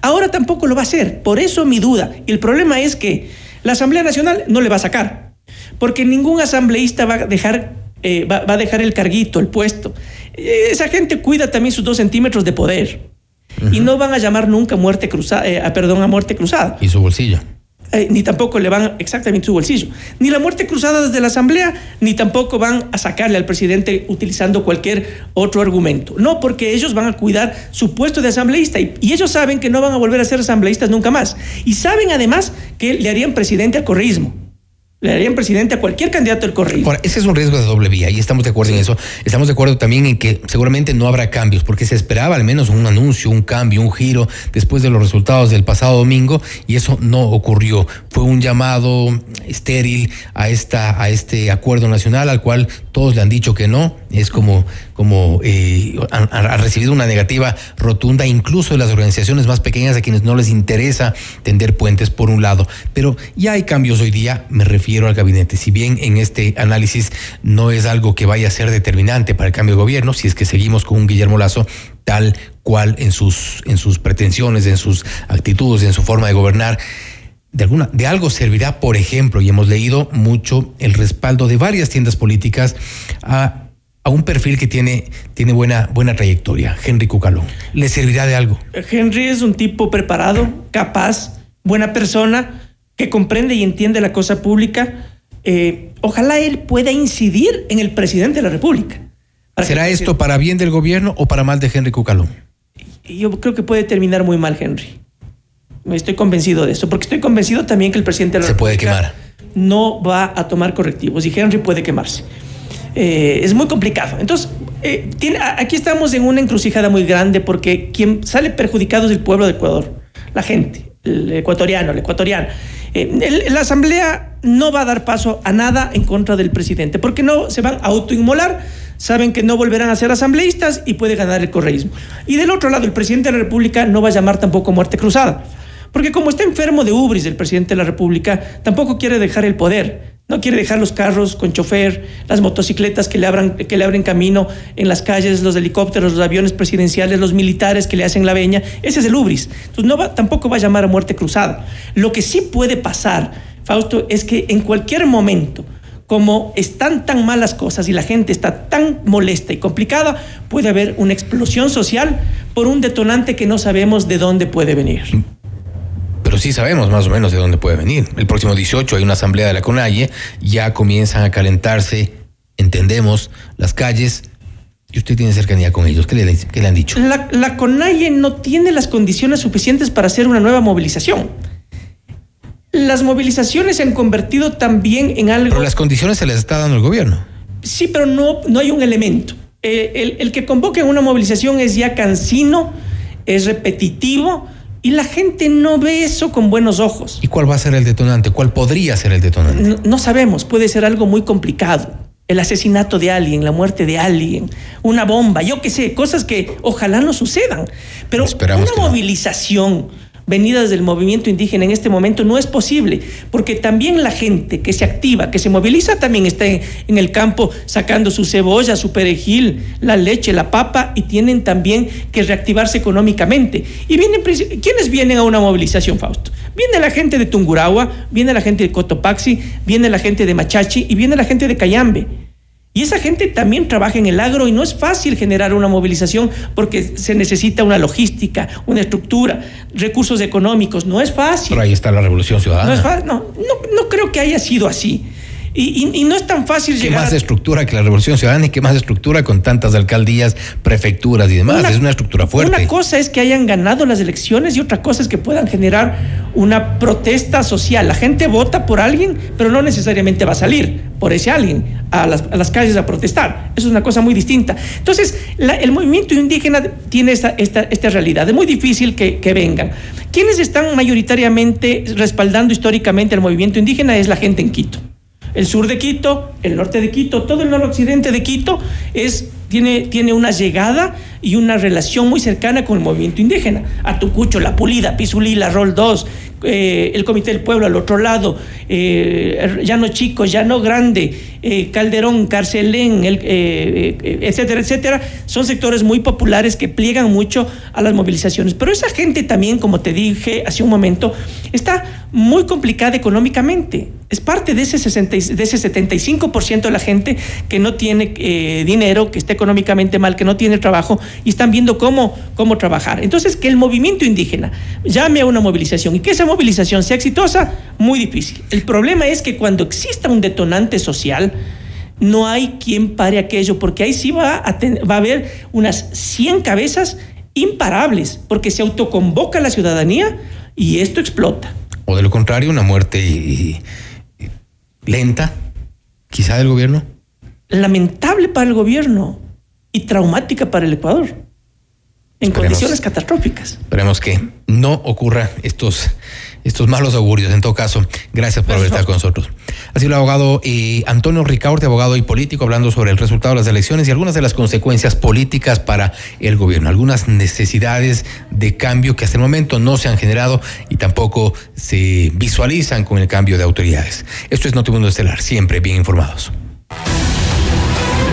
S17: Ahora tampoco lo va a hacer, por eso mi duda. Y el problema es que la Asamblea Nacional no le va a sacar, porque ningún asambleísta va a dejar, va, a dejar el carguito, el puesto. esa gente cuida también sus dos centímetros de poder y no van a llamar nunca muerte cruzada, eh, perdón, a muerte cruzada.
S1: Y su bolsillo.
S17: Eh, ni tampoco le van exactamente su bolsillo. Ni la muerte cruzada desde la Asamblea, ni tampoco van a sacarle al presidente utilizando cualquier otro argumento. No, porque ellos van a cuidar su puesto de asambleísta y, ellos saben que no van a volver a ser asambleístas nunca más. Y saben además que le harían presidente al correísmo le darían presidente a cualquier candidato del correo.
S1: Ahora, ese es un riesgo de doble vía y estamos de acuerdo en eso. Estamos de acuerdo también en que seguramente no habrá cambios, porque se esperaba al menos un anuncio, un cambio, un giro después de los resultados del pasado domingo y eso no ocurrió. Fue un llamado estéril a, esta, a este acuerdo nacional al cual todos le han dicho que no. Es como, como eh, ha, recibido una negativa rotunda, incluso de las organizaciones más pequeñas a quienes no les interesa tender puentes por un lado. Pero ya hay cambios hoy día, me refiero al gabinete. Si bien en este análisis no es algo que vaya a ser determinante para el cambio de gobierno, si es que seguimos con un Guillermo Lazo tal cual en sus, en sus pretensiones, en sus actitudes, en su forma de gobernar, de, alguna, de algo servirá, por ejemplo, y hemos leído mucho el respaldo de varias tiendas políticas a, a un perfil que tiene, tiene buena, buena trayectoria, Henry Cucalón. ¿Le servirá de algo?
S17: Henry es un tipo preparado, capaz, buena persona que comprende y entiende la cosa pública, eh, ojalá él pueda incidir en el presidente de la República.
S1: ¿Será esto para bien del gobierno o para mal de Henry Cucalón?
S17: Yo creo que puede terminar muy mal, Henry. Estoy convencido de eso, porque estoy convencido también que el presidente de la
S1: Se puede quemar.
S17: no va a tomar correctivos y Henry puede quemarse. Eh, es muy complicado. Entonces, eh, aquí estamos en una encrucijada muy grande porque quien sale perjudicado es el pueblo de Ecuador, la gente, el ecuatoriano, el ecuatoriano. Eh, la Asamblea no va a dar paso a nada en contra del presidente, porque no se van a autoinmolar, saben que no volverán a ser asambleístas y puede ganar el correísmo. Y del otro lado, el presidente de la República no va a llamar tampoco muerte cruzada, porque como está enfermo de ubris el presidente de la República, tampoco quiere dejar el poder. No quiere dejar los carros con chofer, las motocicletas que le, abran, que le abren camino en las calles, los helicópteros, los aviones presidenciales, los militares que le hacen la veña. Ese es el ubris. Entonces no va, tampoco va a llamar a muerte cruzada. Lo que sí puede pasar, Fausto, es que en cualquier momento, como están tan malas cosas y la gente está tan molesta y complicada, puede haber una explosión social por un detonante que no sabemos de dónde puede venir
S1: pero sí sabemos más o menos de dónde puede venir. El próximo 18 hay una asamblea de la CONAIE, ya comienzan a calentarse, entendemos, las calles. Y usted tiene cercanía con ellos. ¿Qué le, le han dicho?
S17: La, la CONAIE no tiene las condiciones suficientes para hacer una nueva movilización. Las movilizaciones se han convertido también en algo.
S1: Pero las condiciones se les está dando el gobierno.
S17: Sí, pero no, no hay un elemento. Eh, el, el, que convoque una movilización es ya cansino, es repetitivo y la gente no ve eso con buenos ojos.
S1: ¿Y cuál va a ser el detonante? ¿Cuál podría ser el detonante?
S17: No, no, sabemos, puede ser algo muy complicado. El asesinato de alguien, la muerte de alguien, una bomba, yo qué sé, cosas que ojalá no sucedan. Pero Esperamos una movilización venidas del movimiento indígena en este momento no es posible, porque también la gente que se activa, que se moviliza, también está en, el campo sacando su cebolla, su perejil, la leche, la papa, y tienen también que reactivarse económicamente. ¿Y vienen, quiénes vienen a una movilización, Fausto? Viene la gente de Tungurahua, viene la gente de Cotopaxi, viene la gente de Machachi y viene la gente de Cayambe. Y esa gente también trabaja en el agro y no es fácil generar una movilización porque se necesita una logística, una estructura, recursos económicos. No es fácil.
S1: Pero ahí está la revolución ciudadana.
S17: No, es fácil. no, no, no creo que haya sido así. Y, y, y, no es tan fácil
S1: ¿Qué
S17: llegar.
S1: más estructura que la Revolución Ciudadana y qué más estructura con tantas alcaldías, prefecturas y demás? Una, es una estructura fuerte.
S17: Una cosa es que hayan ganado las elecciones y otra cosa es que puedan generar una protesta social. La gente vota por alguien, pero no necesariamente va a salir por ese alguien a las, a las calles a protestar. Eso es una cosa muy distinta. Entonces, la, el movimiento indígena tiene esta, esta, esta realidad. Es muy difícil que, que vengan. ¿Quiénes están mayoritariamente respaldando históricamente al movimiento indígena? Es la gente en Quito el sur de Quito, el norte de Quito, todo el noroccidente de Quito es, tiene, tiene una llegada y una relación muy cercana con el movimiento indígena. Atucucho, La Pulida, Pizulí, La Rol 2, eh, el Comité del Pueblo al otro lado, eh, Llano Chico, Llano Grande, eh, Calderón, Carcelén, el, etcétera, etcétera, son sectores muy populares que pliegan mucho a las movilizaciones. Pero esa gente también, como te dije hace un momento, está muy complicada económicamente. Es parte de ese, 60, de ese 75% de la gente que no tiene dinero, que está económicamente mal, que no tiene trabajo y están viendo cómo, cómo trabajar. Entonces, que el movimiento indígena llame a una movilización y que esa movilización sea exitosa, muy difícil. El problema es que cuando exista un detonante social, no hay quien pare aquello, porque ahí sí va a, va a haber unas 100 cabezas imparables, porque se autoconvoca la ciudadanía y esto explota.
S1: O de lo contrario, una muerte y, y, lenta, quizá del gobierno.
S17: Lamentable para el gobierno y traumática para el Ecuador en Esperemos, condiciones catastróficas.
S1: Esperemos que no ocurra estos, estos malos augurios. En todo caso, gracias por haber estado con nosotros. Ha sido el abogado eh, Antonio Ricaurte, abogado y político, hablando sobre el resultado de las elecciones y algunas de las consecuencias políticas para el gobierno, algunas necesidades de cambio que hasta el momento no se han generado y tampoco se visualizan con el cambio de autoridades. Esto es Notimundo Estelar, siempre bien informados.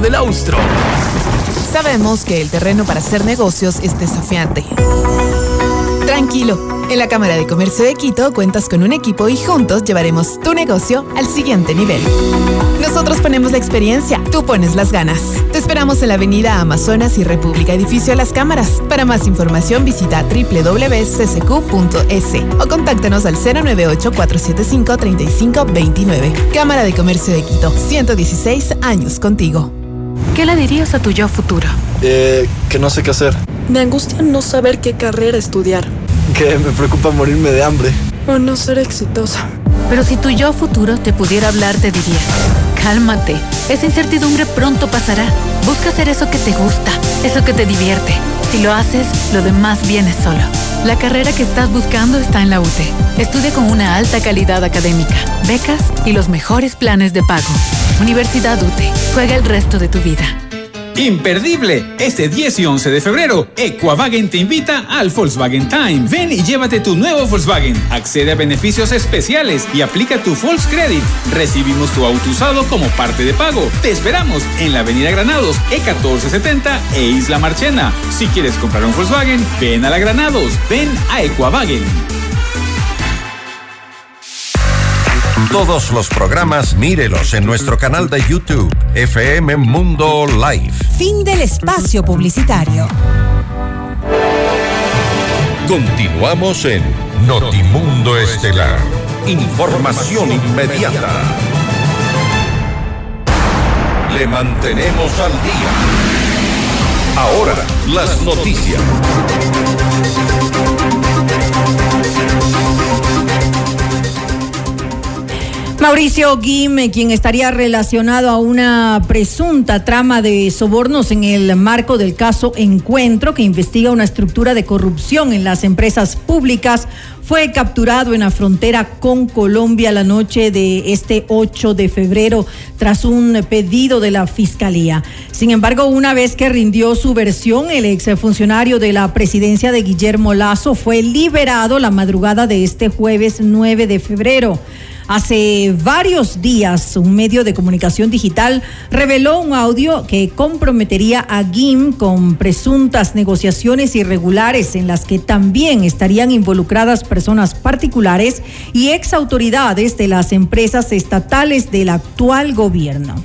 S5: Del Austro.
S8: Sabemos que el terreno para hacer negocios es desafiante. Tranquilo, en la Cámara de Comercio de Quito cuentas con un equipo y juntos llevaremos tu negocio al siguiente nivel. Nosotros ponemos la experiencia, tú pones las ganas. Te esperamos en la Avenida Amazonas y República Edificio Las Cámaras. Para más información visita www.ccq.es o contáctanos al 098-475-3529. Cámara de Comercio de Quito, 116 años contigo.
S6: ¿Qué le dirías a tu yo futuro?
S18: Eh, que no sé qué hacer.
S19: Me angustia no saber qué carrera estudiar.
S18: Que me preocupa morirme de hambre.
S19: O no ser exitosa.
S6: Pero si tu yo futuro te pudiera hablar, te diría, cálmate, esa incertidumbre pronto pasará. Busca hacer eso que te gusta, eso que te divierte. Si lo haces, lo demás viene solo. La carrera que estás buscando está en la UTE. Estudia con una alta calidad académica, becas y los mejores planes de pago. Universidad UTE. Juega el resto de tu vida.
S7: Imperdible. Este 10 y 11 de febrero, Equavagen te invita al Volkswagen Time. Ven y llévate tu nuevo Volkswagen. Accede a beneficios especiales y aplica tu Volks Credit. Recibimos tu auto usado como parte de pago. Te esperamos en la Avenida Granados, E1470 e Isla Marchena. Si quieres comprar un Volkswagen, ven a la Granados. Ven a Equavagen.
S3: Todos los programas mírelos en nuestro canal de YouTube, FM Mundo Live.
S20: Fin del espacio publicitario.
S3: Continuamos en Notimundo Estelar. Información inmediata. Le mantenemos al día. Ahora, las noticias.
S2: Mauricio Guim, quien estaría relacionado a una presunta trama de sobornos en el marco del caso Encuentro, que investiga una estructura de corrupción en las empresas públicas, fue capturado en la frontera con Colombia la noche de este 8 de febrero tras un pedido de la Fiscalía. Sin embargo, una vez que rindió su versión, el exfuncionario de la presidencia de Guillermo Lazo fue liberado la madrugada de este jueves 9 de febrero. Hace varios días, un medio de comunicación digital reveló un audio que comprometería a GIM con presuntas negociaciones irregulares en las que también estarían involucradas personas particulares y ex autoridades de las empresas estatales del actual gobierno.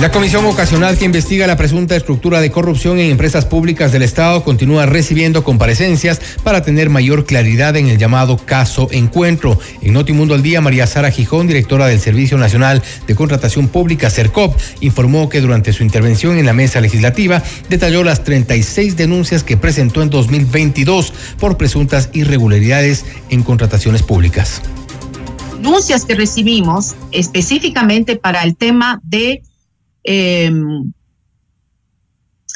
S1: La comisión ocasional que investiga la presunta estructura de corrupción en empresas públicas del Estado continúa recibiendo comparecencias para tener mayor claridad en el llamado caso Encuentro. En Notimundo al Día, María Sara Gijón, directora del Servicio Nacional de Contratación Pública, CERCOP, informó que durante su intervención en la mesa legislativa detalló las 36 denuncias que presentó en 2022 por presuntas irregularidades en contrataciones públicas.
S21: Denuncias que recibimos específicamente para el tema de eh,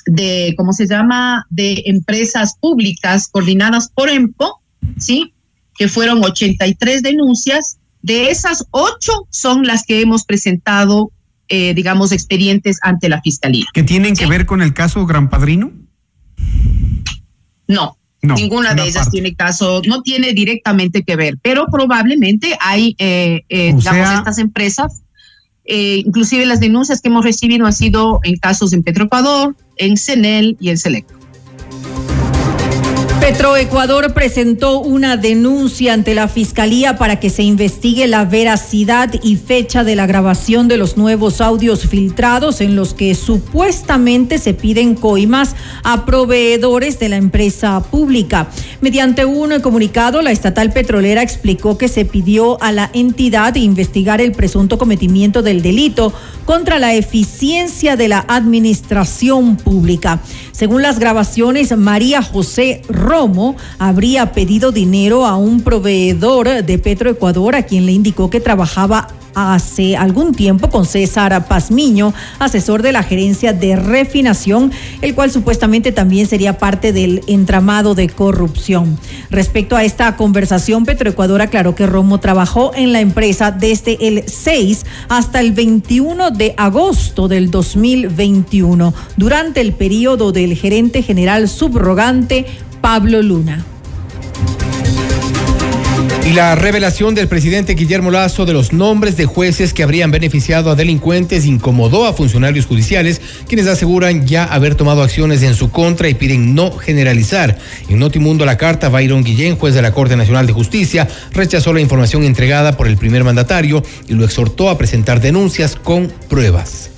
S21: de, ¿cómo se llama?, de empresas públicas coordinadas por EMPO, ¿sí? Que fueron 83 denuncias. De esas, ocho son las que hemos presentado, eh, digamos, expedientes ante la Fiscalía.
S22: ¿Que tienen que ver con el caso Gran Padrino?
S21: No, no, Ninguna de ellas tiene caso, no tiene directamente que ver, pero probablemente hay, eh, eh, digamos, estas empresas eh, inclusive las denuncias que hemos recibido han sido en casos en Petroecuador, en CENEL y en Selecto.
S2: Petroecuador presentó una denuncia ante la Fiscalía para que se investigue la veracidad y fecha de la grabación de los nuevos audios filtrados en los que supuestamente se piden coimas a proveedores de la empresa pública. Mediante un comunicado, la estatal petrolera explicó que se pidió a la entidad investigar el presunto cometimiento del delito contra la eficiencia de la administración pública. Según las grabaciones, María José Romo habría pedido dinero a un proveedor de Petroecuador a quien le indicó que trabajaba hace algún tiempo con César Pazmiño, asesor de la gerencia de refinación, el cual supuestamente también sería parte del entramado de corrupción. Respecto a esta conversación, Petroecuador aclaró que Romo trabajó en la empresa desde el 6 hasta el 21 de agosto del 2021, durante el periodo del gerente general subrogante Pablo Luna.
S1: Y la revelación del presidente Guillermo Lazo de los nombres de jueces que habrían beneficiado a delincuentes incomodó a funcionarios judiciales, quienes aseguran ya haber tomado acciones en su contra y piden no generalizar. En Notimundo la carta, Byron Guillén, juez de la Corte Nacional de Justicia, rechazó la información entregada por el primer mandatario y lo exhortó a presentar denuncias con pruebas.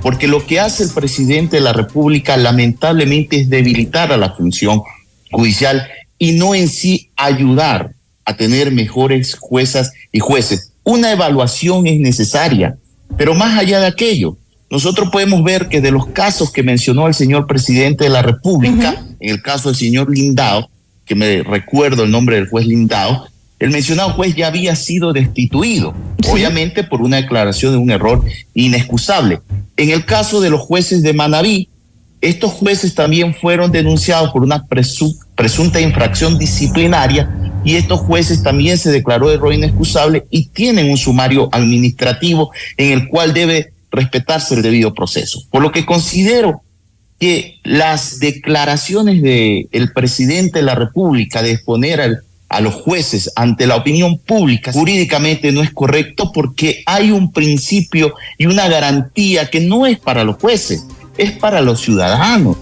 S23: Porque lo que hace el presidente de la República lamentablemente es debilitar a la función judicial y no en sí ayudar a tener mejores juezas y jueces. Una evaluación es necesaria, pero más allá de aquello, nosotros podemos ver que de los casos que mencionó el señor presidente de la República, en el caso del señor Lindao, que me recuerdo el nombre del juez Lindao, el mencionado juez ya había sido destituido, obviamente por una declaración de un error inexcusable. En el caso de los jueces de Manabí, estos jueces también fueron denunciados por una presunta infracción disciplinaria y estos jueces también se declaró error inexcusable y tienen un sumario administrativo en el cual debe respetarse el debido proceso. Por lo que considero que las declaraciones del el presidente de la República de exponer a los jueces ante la opinión pública jurídicamente no es correcto porque hay un principio y una garantía que no es para los jueces, es para los ciudadanos.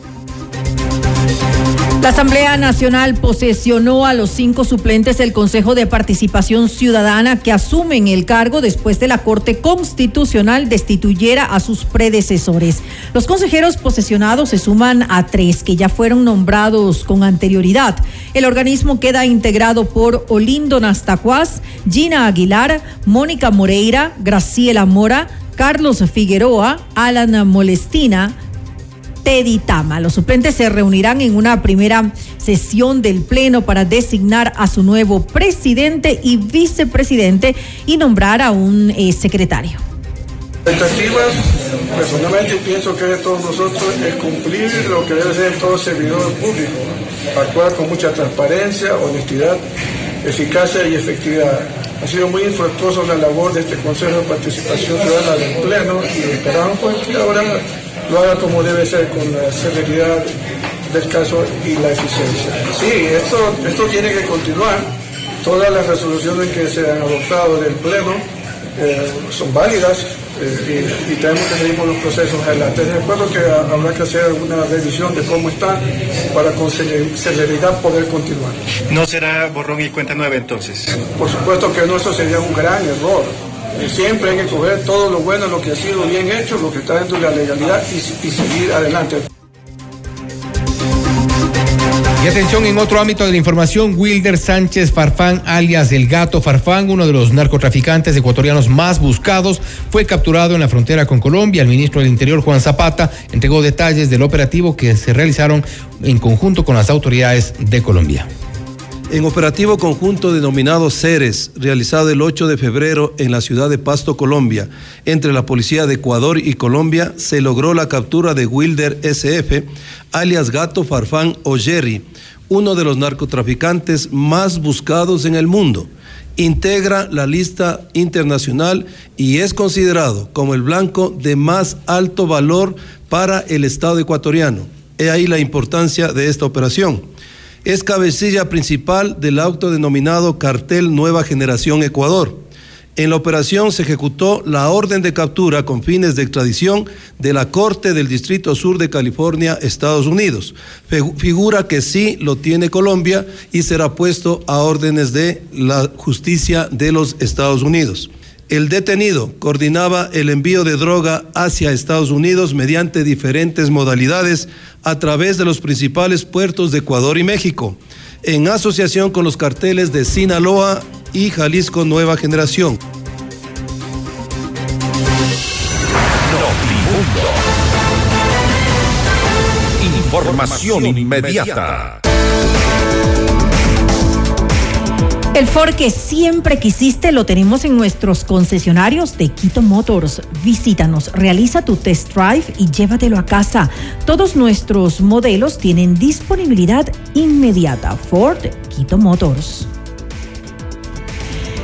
S2: La Asamblea Nacional posesionó a los cinco suplentes del Consejo de Participación Ciudadana que asumen el cargo después de la Corte Constitucional destituyera a sus predecesores. Los consejeros posesionados se suman a tres que ya fueron nombrados con anterioridad. El organismo queda integrado por Olindo Nastacuaz, Gina Aguilar, Mónica Moreira, Graciela Mora, Carlos Figueroa, Alan Molestina, Teddy Tama. Los suplentes se reunirán en una primera sesión del Pleno para designar a su nuevo presidente y vicepresidente y nombrar a un eh, secretario.
S24: Expectativas, personalmente pienso que de todos nosotros es cumplir lo que debe ser todo servidor público, actuar con mucha transparencia, honestidad, eficacia y efectividad. Ha sido muy infructuosa la labor de este Consejo de Participación Ciudadana del Pleno y esperamos pues, que ahora lo haga como debe ser, con la severidad del caso y la eficiencia. Sí, esto, esto tiene que continuar. Todas las resoluciones que se han adoptado del Pleno eh, son válidas eh, y, tenemos que seguir con los procesos adelante. Recuerdo que habrá que hacer una revisión de cómo está para con celeridad poder continuar.
S25: ¿No será borrón y cuenta nueva entonces?
S24: Por supuesto que no, eso sería un gran error siempre hay que coger todo lo bueno, lo que ha sido bien hecho, lo que está dentro de la legalidad y, y seguir adelante.
S1: Y atención en otro ámbito de la información, Wilder Sánchez Farfán, alias El Gato Farfán, uno de los narcotraficantes ecuatorianos más buscados, fue capturado en la frontera con Colombia. El ministro del Interior, Juan Zapata, entregó detalles del operativo que se realizaron en conjunto con las autoridades de Colombia.
S26: En operativo conjunto denominado Ceres, realizado el 8 de febrero en la ciudad de Pasto, Colombia, entre la Policía de Ecuador y Colombia, se logró la captura de Wilder SF, alias Gato Farfán o Jerry, uno de los narcotraficantes más buscados en el mundo. Integra la lista internacional y es considerado como el blanco de más alto valor para el Estado ecuatoriano. He ahí la importancia de esta operación es cabecilla principal del autodenominado Cartel Nueva Generación Ecuador. En la operación se ejecutó la orden de captura con fines de extradición de la Corte del Distrito Sur de California, Estados Unidos. Figura que sí lo tiene Colombia y será puesto a órdenes de la justicia de los Estados Unidos. El detenido coordinaba el envío de droga hacia Estados Unidos mediante diferentes modalidades a través de los principales puertos de Ecuador y México, en asociación con los carteles de Sinaloa y Jalisco Nueva Generación.
S3: Información inmediata.
S2: El Ford que siempre quisiste lo tenemos en nuestros concesionarios de Quito Motors. Visítanos, realiza tu test drive y llévatelo a casa. Todos nuestros modelos tienen disponibilidad inmediata. Ford Quito Motors.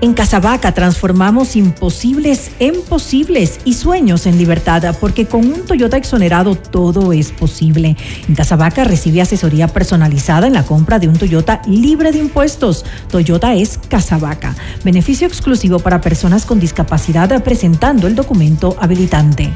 S2: En Casabaca transformamos imposibles en posibles y sueños en libertad, porque con un Toyota exonerado todo es posible. En Casabaca recibe asesoría personalizada en la compra de un Toyota libre de impuestos. Toyota es Casabaca. Beneficio exclusivo para personas con discapacidad presentando el documento habilitante.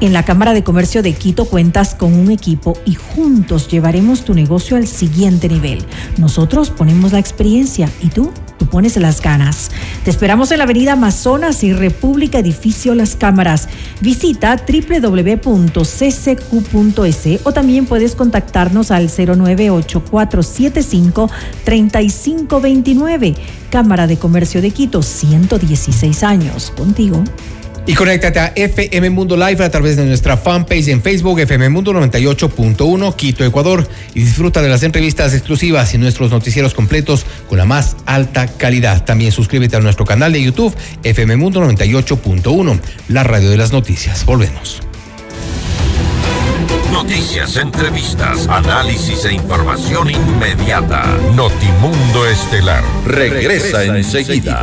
S2: En la Cámara de Comercio de Quito cuentas con un equipo y juntos llevaremos tu negocio al siguiente nivel. Nosotros ponemos la experiencia y tú tú pones las ganas. Te esperamos en la avenida Amazonas y República Edificio Las Cámaras. Visita www.ccq.es o también puedes contactarnos al 0984753529. Cámara de Comercio de Quito, 116 años. Contigo.
S1: Y conéctate a FM Mundo Live a través de nuestra fanpage en Facebook, FM Mundo 98.1, Quito, Ecuador, y disfruta de las entrevistas exclusivas y nuestros noticieros completos con la más alta calidad. También suscríbete a nuestro canal de YouTube, FM Mundo 98.1, la radio de las noticias. Volvemos.
S3: Noticias, entrevistas, análisis e información inmediata. Notimundo Estelar. Regresa, enseguida.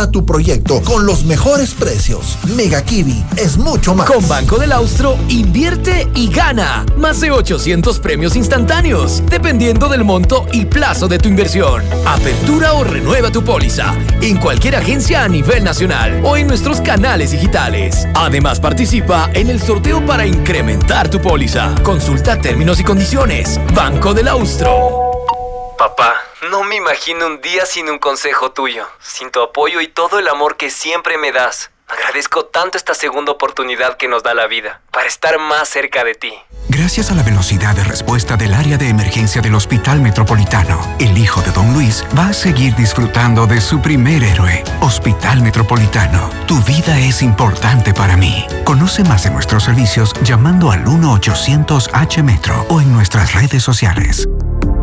S4: tu proyecto con los mejores precios. Mega Kiwi es mucho más.
S5: Con Banco del Austro, invierte y gana. Más de 800 premios instantáneos, dependiendo del monto y plazo de tu inversión. Apertura o renueva tu póliza en cualquier agencia a nivel nacional o en nuestros canales digitales. Además, participa en el sorteo para incrementar tu póliza. Consulta términos y condiciones. Banco del Austro.
S27: Papá, no me imagino un día sin un consejo tuyo, sin tu apoyo y todo el amor que siempre me das. Agradezco tanto esta segunda oportunidad que nos da la vida para estar más cerca de ti.
S9: Gracias a la velocidad de respuesta del área de emergencia del Hospital Metropolitano, el hijo de Don Luis va a seguir disfrutando de su primer héroe, Hospital Metropolitano. Tu vida es importante para mí. Conoce más de nuestros servicios llamando al 1-800-H-Metro o en nuestras redes sociales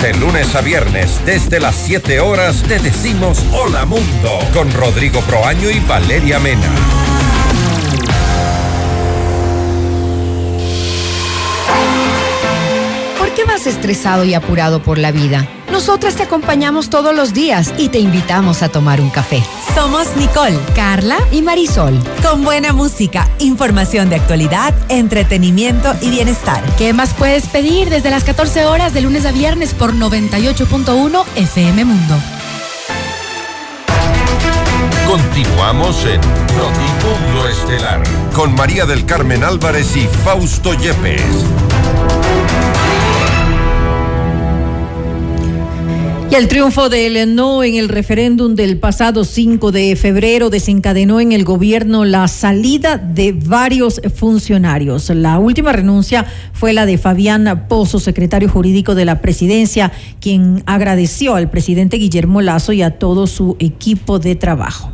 S3: De lunes a viernes, desde las 7 horas, te decimos Hola Mundo con Rodrigo Proaño y Valeria Mena.
S28: ¿Por qué vas estresado y apurado por la vida? Nosotras te acompañamos todos los días y te invitamos a tomar un café.
S8: Somos Nicole,
S28: Carla y Marisol.
S8: Con buena música, información de actualidad, entretenimiento y bienestar.
S28: ¿Qué más puedes pedir desde las 14 horas de lunes a viernes por 98.1 FM Mundo?
S3: Continuamos en Notimundo Estelar con María del Carmen Álvarez y Fausto Yepes.
S2: Y el triunfo del no en el referéndum del pasado 5 de febrero desencadenó en el gobierno la salida de varios funcionarios. La última renuncia fue la de Fabián Pozo, secretario jurídico de la presidencia, quien agradeció al presidente Guillermo Lazo y a todo su equipo de trabajo.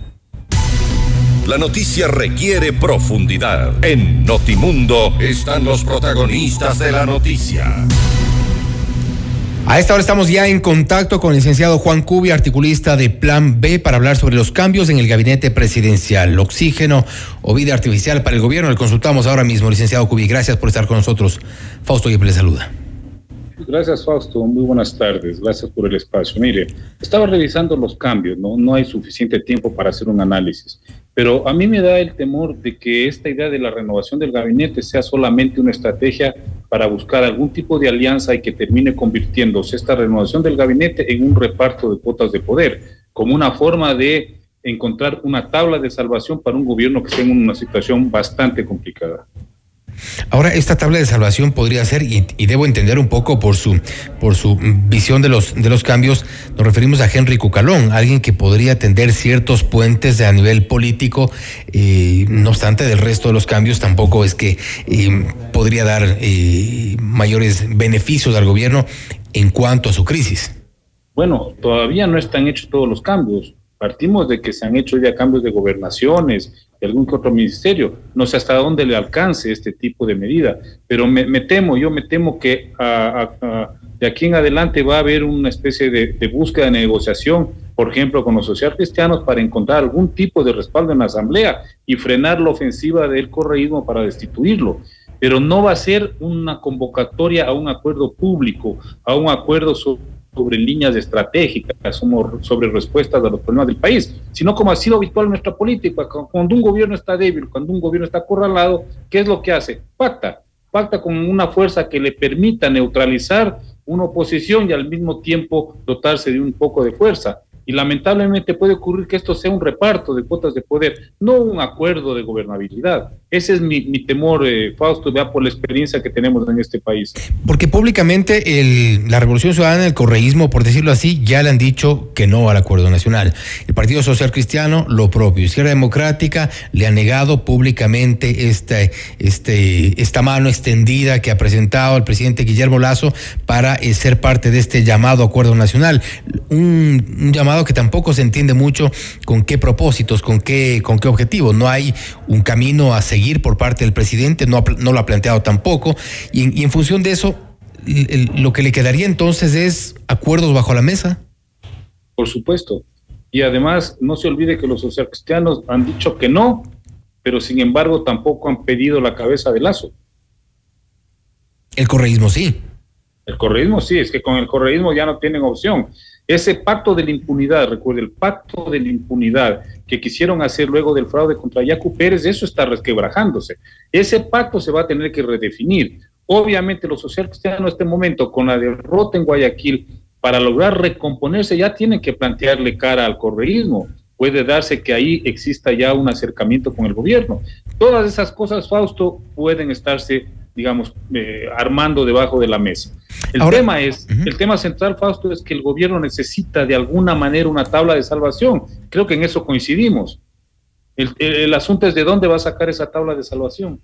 S3: La noticia requiere profundidad. En Notimundo están los protagonistas de la noticia.
S1: A esta hora estamos ya en contacto con el licenciado Juan Cubi, articulista de Plan B, para hablar sobre los cambios en el gabinete presidencial, oxígeno o vida artificial para el gobierno. Le consultamos ahora mismo, licenciado Cubi. Gracias por estar con nosotros. Fausto le saluda.
S29: Gracias, Fausto. Muy buenas tardes. Gracias por el espacio. Mire, estaba revisando los cambios, ¿no? No hay suficiente tiempo para hacer un análisis. Pero a mí me da el temor de que esta idea de la renovación del gabinete sea solamente una estrategia para buscar algún tipo de alianza y que termine convirtiéndose esta renovación del gabinete en un reparto de cuotas de poder, como una forma de encontrar una tabla de salvación para un gobierno que esté en una situación bastante complicada.
S1: Ahora, esta tabla de salvación podría ser, y, debo entender un poco por su, por su visión de los, de los cambios, nos referimos a Henry Cucalón, alguien que podría tender ciertos puentes a nivel político, eh, no obstante del resto de los cambios tampoco es que eh, podría dar eh, mayores beneficios al gobierno en cuanto a su crisis.
S29: Bueno, todavía no están hechos todos los cambios. Partimos de que se han hecho ya cambios de gobernaciones, de algún otro ministerio. No sé hasta dónde le alcance este tipo de medida, pero me, temo, yo me temo que de aquí en adelante va a haber una especie de, búsqueda de negociación, por ejemplo, con los social cristianos para encontrar algún tipo de respaldo en la Asamblea y frenar la ofensiva del correísmo para destituirlo pero no va a ser una convocatoria a un acuerdo público, a un acuerdo sobre sobre líneas estratégicas, sobre respuestas a los problemas del país, sino como ha sido habitual nuestra política, cuando un gobierno está débil, cuando un gobierno está acorralado, ¿qué es lo que hace? Pacta, pacta con una fuerza que le permita neutralizar una oposición y al mismo tiempo dotarse de un poco de fuerza. Y lamentablemente puede ocurrir que esto sea un reparto de cuotas de poder, no un acuerdo de gobernabilidad. Ese es mi, temor, eh, Fausto, ya por la experiencia que tenemos en este país.
S1: Porque públicamente la Revolución Ciudadana, el correísmo, por decirlo así, ya le han dicho que no al acuerdo nacional. El Partido Social Cristiano, lo propio. Izquierda Democrática le ha negado públicamente este, esta mano extendida que ha presentado el presidente Guillermo Lazo para eh, ser parte de este llamado acuerdo nacional. Un, un llamado que tampoco se entiende mucho con qué propósitos, con qué, con qué objetivos. No hay un camino a seguir por parte del presidente, no, no lo ha planteado tampoco. Y en, función de eso, lo que le quedaría entonces es acuerdos bajo la mesa.
S29: Por supuesto. Y además, no se olvide que los socialcristianos han dicho que no, pero sin embargo tampoco han pedido la cabeza de Lazo.
S1: El correísmo sí.
S29: El correísmo sí, es que con el correísmo ya no tienen opción. Ese pacto de la impunidad, recuerde, el pacto de la impunidad que quisieron hacer luego del fraude contra Yacu Pérez, eso está resquebrajándose. Ese pacto se va a tener que redefinir. Obviamente los socialistas en este momento, con la derrota en Guayaquil, para lograr recomponerse ya tienen que plantearle cara al correísmo. Puede darse que ahí exista ya un acercamiento con el gobierno. Todas esas cosas, Fausto, pueden estarse digamos, eh, armando debajo de la mesa. El tema es, el tema central, Fausto, es que el gobierno necesita de alguna manera una tabla de salvación. Creo que en eso coincidimos. El, el asunto es de dónde va a sacar esa tabla de salvación.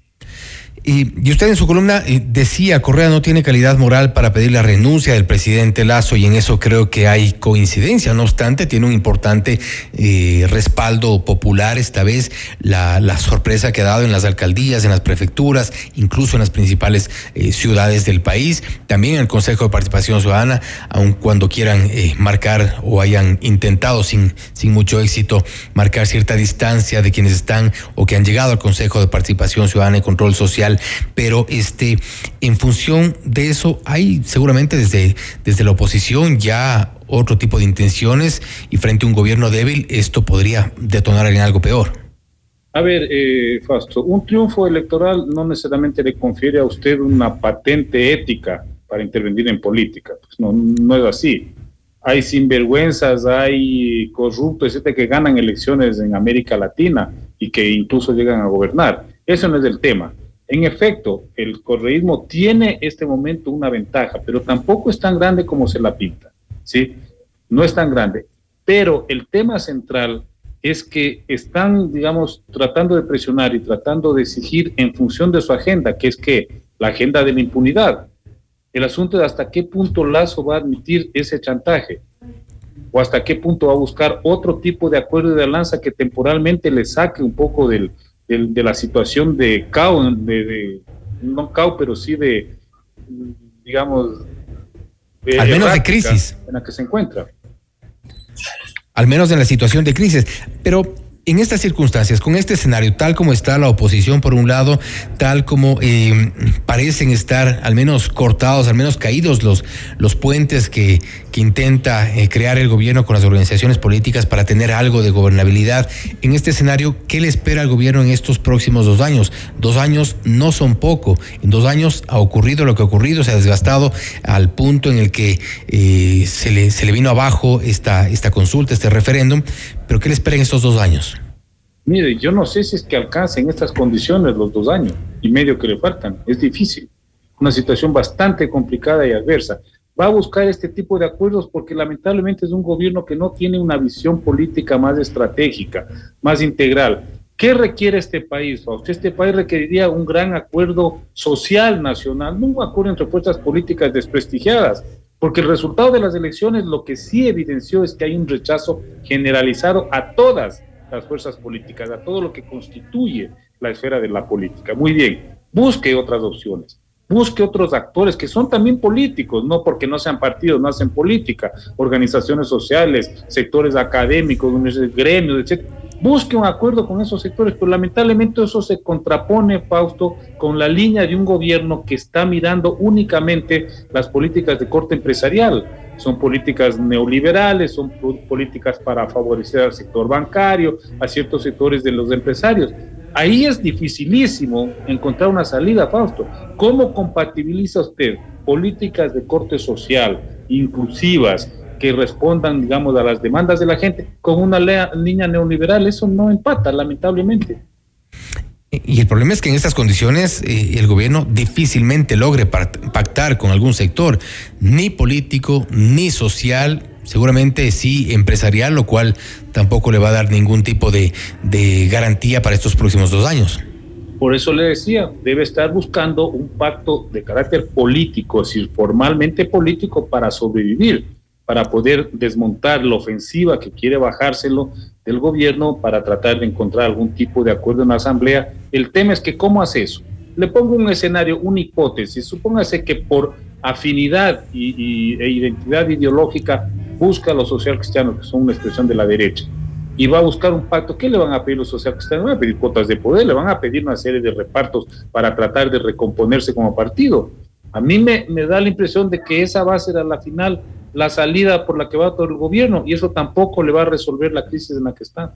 S1: Y, usted en su columna eh, decía, Correa no tiene calidad moral para pedir la renuncia del presidente Lazo y en eso creo que hay coincidencia. No obstante, tiene un importante eh, respaldo popular esta vez, la, sorpresa que ha dado en las alcaldías, en las prefecturas, incluso en las principales eh, ciudades del país, también en el Consejo de Participación Ciudadana, aun cuando quieran marcar o hayan intentado sin, sin mucho éxito marcar cierta distancia de quienes están o que han llegado al Consejo de Participación Ciudadana y Control Social pero este, en función de eso hay seguramente desde, desde la oposición ya otro tipo de intenciones y frente a un gobierno débil esto podría detonar en algo peor.
S29: A ver, eh, Fausto, un triunfo electoral no necesariamente le confiere a usted una patente ética para intervenir en política. Pues no, no es así. Hay sinvergüenzas, hay corruptos, etcétera, que ganan elecciones en América Latina y que incluso llegan a gobernar. Eso no es el tema. En efecto, el correísmo tiene este momento una ventaja, pero tampoco es tan grande como se la pinta, ¿sí? No es tan grande. Pero el tema central es que están, digamos, tratando de presionar y tratando de exigir en función de su agenda, que es que la agenda de la impunidad. El asunto de hasta qué punto Lazo va a admitir ese chantaje o hasta qué punto va a buscar otro tipo de acuerdo de alianza que temporalmente le saque un poco del, de, la situación de caos, de, no caos, pero sí de, digamos, eh,
S1: Al menos de crisis.
S29: en la que se encuentra.
S1: al menos en la situación de crisis. Pero en estas circunstancias, con este escenario, tal como está la oposición por un lado, tal como eh, parecen estar al menos cortados, al menos caídos los, los puentes que, que intenta eh, crear el gobierno con las organizaciones políticas para tener algo de gobernabilidad, en este escenario, ¿qué le espera al gobierno en estos próximos dos años? Dos años no son poco. En dos años ha ocurrido lo que ha ocurrido, se ha desgastado al punto en el que eh, se, le, se le vino abajo esta, esta consulta, este referéndum. Pero ¿qué le espera en estos dos años?
S29: Mire, yo no sé si es que alcance en estas condiciones los dos años y medio que le faltan. Es difícil. Una situación bastante complicada y adversa. Va a buscar este tipo de acuerdos porque lamentablemente es un gobierno que no tiene una visión política más estratégica, más integral. ¿Qué requiere este país, Fausto? Este país requeriría un gran acuerdo social nacional, no un acuerdo entre fuerzas políticas desprestigiadas, porque el resultado de las elecciones lo que sí evidenció es que hay un rechazo generalizado a todas las fuerzas políticas, a todo lo que constituye la esfera de la política. Muy bien, busque otras opciones, busque otros actores que son también políticos, no porque no sean partidos, no hacen política, organizaciones sociales, sectores académicos, gremios, etc. Busque un acuerdo con esos sectores, pero lamentablemente eso se contrapone, Fausto, con la línea de un gobierno que está mirando únicamente las políticas de corte empresarial son políticas neoliberales, son políticas para favorecer al sector bancario, a ciertos sectores de los empresarios. Ahí es dificilísimo encontrar una salida, Fausto. ¿Cómo compatibiliza usted políticas de corte social, inclusivas, que respondan, digamos, a las demandas de la gente con una línea neoliberal? Eso no empata, lamentablemente.
S1: Y el problema es que en estas condiciones eh, el gobierno difícilmente logre pactar con algún sector, ni político, ni social, seguramente sí empresarial, lo cual tampoco le va a dar ningún tipo de, de garantía para estos próximos dos años.
S29: Por eso le decía, debe estar buscando un pacto de carácter político, es decir, formalmente político para sobrevivir, para poder desmontar la ofensiva que quiere bajárselo del gobierno para tratar de encontrar algún tipo de acuerdo en la asamblea. El tema es que, ¿cómo hace eso? Le pongo un escenario, una hipótesis. Supóngase que por afinidad y, e identidad ideológica busca a los social cristianos, que son una expresión de la derecha, y va a buscar un pacto. ¿Qué le van a pedir los social cristianos? Van a pedir cuotas de poder, le van a pedir una serie de repartos para tratar de recomponerse como partido. A mí me, me da la impresión de que esa va a ser a la final la salida por la que va todo el gobierno y eso tampoco le va a resolver la crisis en la que está.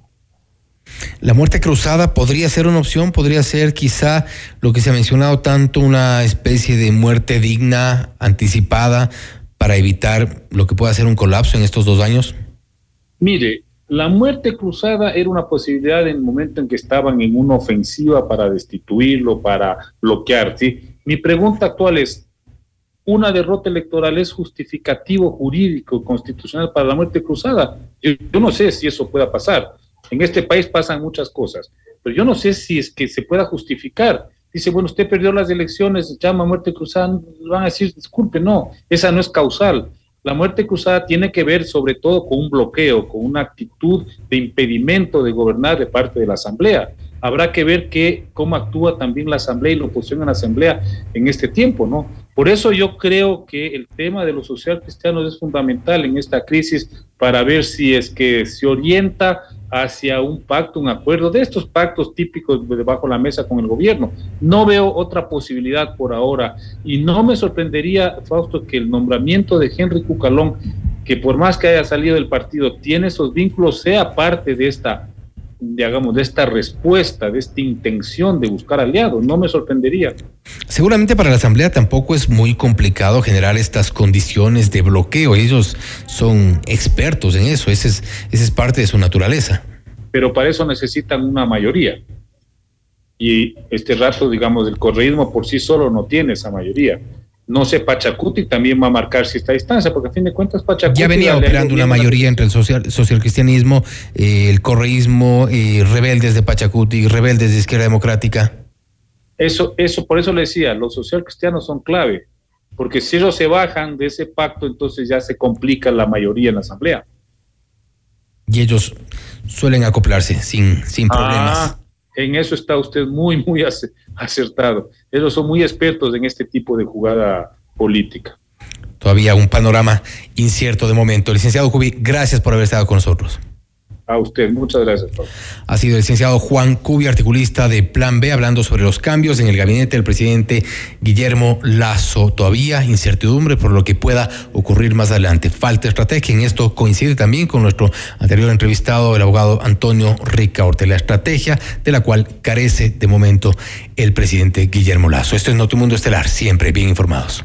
S1: La muerte cruzada podría ser una opción, podría ser quizá lo que se ha mencionado tanto, una especie de muerte digna, anticipada, para evitar lo que pueda ser un colapso en estos dos años.
S29: Mire, la muerte cruzada era una posibilidad en el momento en que estaban en una ofensiva para destituirlo, para bloquear. Mi pregunta actual es, una derrota electoral es justificativo jurídico constitucional para la muerte cruzada. Yo, no sé si eso pueda pasar. En este país pasan muchas cosas, pero yo no sé si es que se pueda justificar. Dice, bueno, usted perdió las elecciones, llama muerte cruzada, van a decir, disculpe, no, esa no es causal. La muerte cruzada tiene que ver sobre todo con un bloqueo, con una actitud de impedimento de gobernar de parte de la Asamblea habrá que ver que, cómo actúa también la Asamblea y la oposición en la Asamblea en este tiempo, ¿no? Por eso yo creo que el tema de los social cristianos es fundamental en esta crisis para ver si es que se orienta hacia un pacto, un acuerdo de estos pactos típicos debajo de la mesa con el gobierno. No veo otra posibilidad por ahora y no me sorprendería, Fausto, que el nombramiento de Henry Cucalón, que por más que haya salido del partido, tiene esos vínculos, sea parte de esta digamos, de esta respuesta, de esta intención de buscar aliados. No me sorprendería.
S1: Seguramente para la Asamblea tampoco es muy complicado generar estas condiciones de bloqueo. Ellos son expertos en eso, esa es, esa es parte de su naturaleza.
S29: Pero para eso necesitan una mayoría. Y este rato, digamos, el correísmo por sí solo no tiene esa mayoría. No sé, Pachacuti también va a marcar esta distancia, porque a fin de cuentas Pachacuti...
S1: Ya venía operando una mayoría entre el social, socialcristianismo, eh, el correísmo, eh, rebeldes de Pachacuti, rebeldes de Izquierda Democrática.
S29: Eso, eso, por eso le decía, los socialcristianos son clave, porque si ellos se bajan de ese pacto, entonces ya se complica la mayoría en la Asamblea.
S1: Y ellos suelen acoplarse sin, sin ah, problemas.
S29: En eso está usted muy, muy acertado. Ellos son muy expertos en este tipo de jugada política.
S1: Todavía un panorama incierto de momento. Licenciado Cubi, gracias por haber estado con nosotros.
S29: A usted, muchas gracias.
S1: Ha sido el licenciado Juan Cubi, articulista de Plan B, hablando sobre los cambios en el gabinete del presidente Guillermo Lazo. Todavía incertidumbre por lo que pueda ocurrir más adelante. Falta estrategia. En esto coincide también con nuestro anterior entrevistado, el abogado Antonio Ricaorte. La estrategia de la cual carece de momento el presidente Guillermo Lazo. Esto es Notimundo Estelar, siempre bien informados.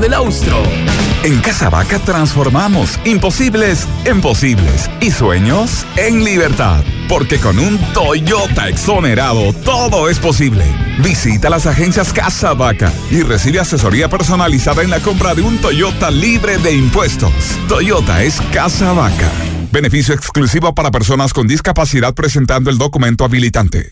S5: del Austro.
S30: En Casa Vaca transformamos imposibles en posibles y sueños en libertad. Porque con un Toyota exonerado todo es posible. Visita las agencias Casa Vaca y recibe asesoría personalizada en la compra de un Toyota libre de impuestos. Toyota es Casa Vaca. Beneficio exclusivo para personas con discapacidad presentando el documento habilitante.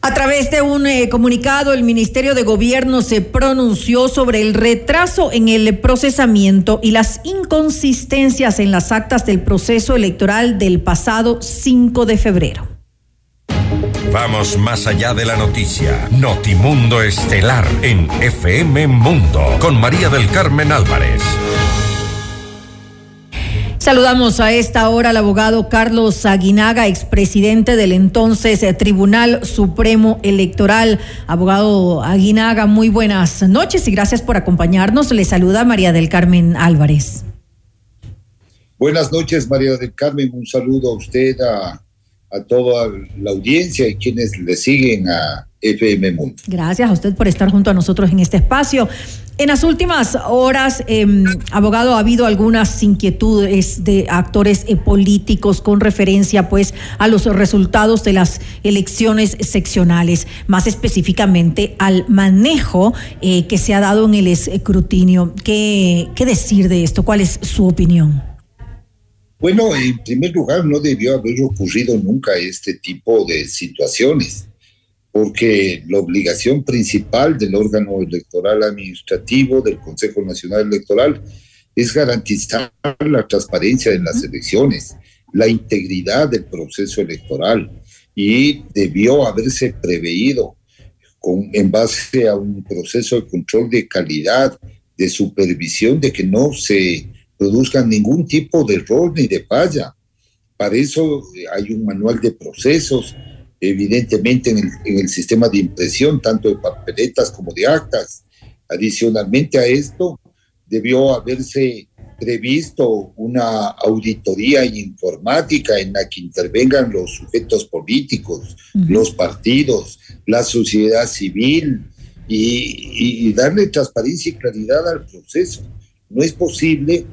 S2: A través de un eh, comunicado, el Ministerio de Gobierno se pronunció sobre el retraso en el procesamiento y las inconsistencias en las actas del proceso electoral del pasado 5 de febrero.
S3: Vamos más allá de la noticia. Notimundo Estelar en FM Mundo con María del Carmen Álvarez.
S2: Saludamos a esta hora al abogado Carlos Aguinaga, expresidente del entonces eh, Tribunal Supremo Electoral. Abogado Aguinaga, muy buenas noches y gracias por acompañarnos. Le saluda María del Carmen Álvarez.
S31: Buenas noches, María del Carmen. Un saludo a usted, a, a toda la audiencia y quienes le siguen a FM Mundo.
S2: Gracias a usted por estar junto a nosotros en este espacio. En las últimas horas, eh, abogado, ha habido algunas inquietudes de actores eh, políticos con referencia, pues, a los resultados de las elecciones seccionales, más específicamente al manejo eh, que se ha dado en el escrutinio. ¿Qué, ¿Qué decir de esto? ¿Cuál es su opinión?
S31: Bueno, en primer lugar, no debió haber ocurrido nunca este tipo de situaciones porque la obligación principal del órgano electoral administrativo del Consejo Nacional Electoral es garantizar la transparencia en las elecciones, la integridad del proceso electoral y debió haberse preveído con, en base a un proceso de control de calidad, de supervisión, de que no se produzca ningún tipo de error ni de falla. Para eso hay un manual de procesos, evidentemente en el, en el, sistema de impresión, tanto de papeletas como de actas. Adicionalmente a esto, debió haberse previsto una auditoría informática en la que intervengan los sujetos políticos, uh -huh. los partidos, la sociedad civil y, y darle transparencia y claridad al proceso. No es posible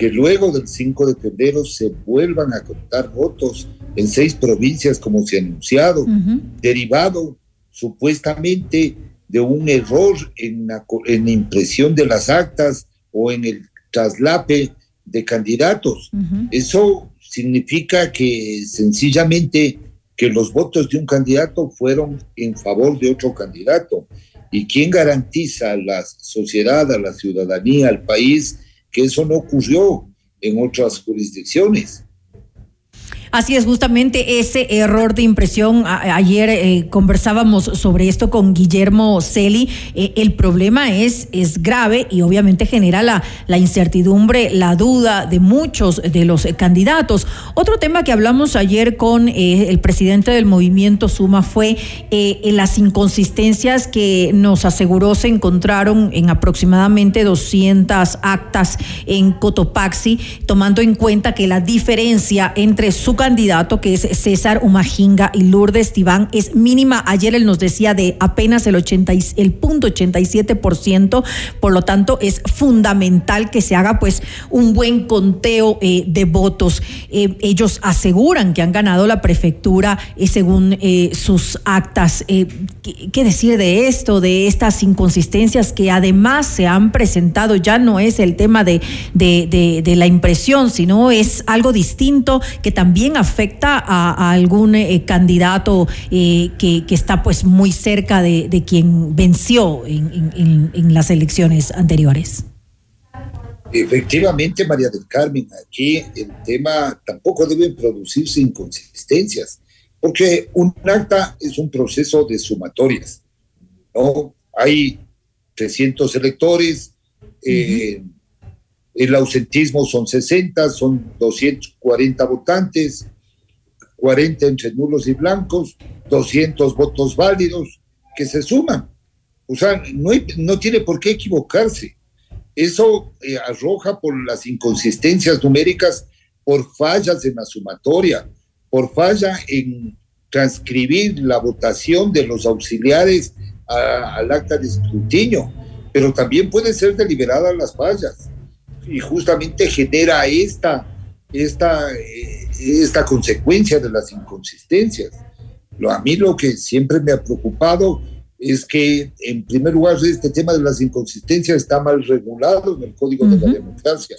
S31: que luego del 5 de febrero se vuelvan a contar votos en seis provincias como se ha anunciado, uh -huh. derivado supuestamente de un error en la, en la, impresión de las actas o en el traslape de candidatos. Uh -huh. Eso significa que sencillamente que los votos de un candidato fueron en favor de otro candidato. ¿Y quién garantiza a la sociedad, a la ciudadanía, al país, que eso no ocurrió en otras jurisdicciones?
S2: Así es, justamente ese error de impresión. ayer eh, conversábamos sobre esto con Guillermo Celi. Eh, el problema es, es grave y obviamente genera la, la incertidumbre, la duda de muchos de los candidatos. Otro tema que hablamos ayer con eh, el presidente del movimiento Suma fue las inconsistencias que nos aseguró se encontraron en aproximadamente 200 actas en Cotopaxi, tomando en cuenta que la diferencia entre su candidato, que es César Umajinga y Lourdes Tibán, es mínima. Ayer él nos decía de apenas el, 80, el punto 87%, por lo tanto es fundamental que se haga pues un buen conteo eh, de votos. Eh, ellos aseguran que han ganado la prefectura eh, según sus actas. ¿qué, ¿qué, decir de esto, de estas inconsistencias que además se han presentado? Ya no es el tema de, de, de la impresión, sino es algo distinto que también afecta a, algún eh, candidato eh, que, está pues muy cerca de, quien venció en, las elecciones anteriores.
S31: Efectivamente, María del Carmen, aquí el tema tampoco deben producirse inconsistencias, porque un acta es un proceso de sumatorias, ¿no? Hay 300 electores, eh, el ausentismo son 60, son 240 votantes, 40 entre nulos y blancos, 200 votos válidos que se suman. O sea, no, no tiene por qué equivocarse. Eso eh, arroja por las inconsistencias numéricas, por fallas en la sumatoria, por falla en transcribir la votación de los auxiliares al acta de escrutinio, pero también puede ser deliberadas las fallas y justamente genera esta, esta, eh, esta consecuencia de las inconsistencias. Lo, a mí lo que siempre me ha preocupado es que, en primer lugar, este tema de las inconsistencias está mal regulado en el Código de la Democracia.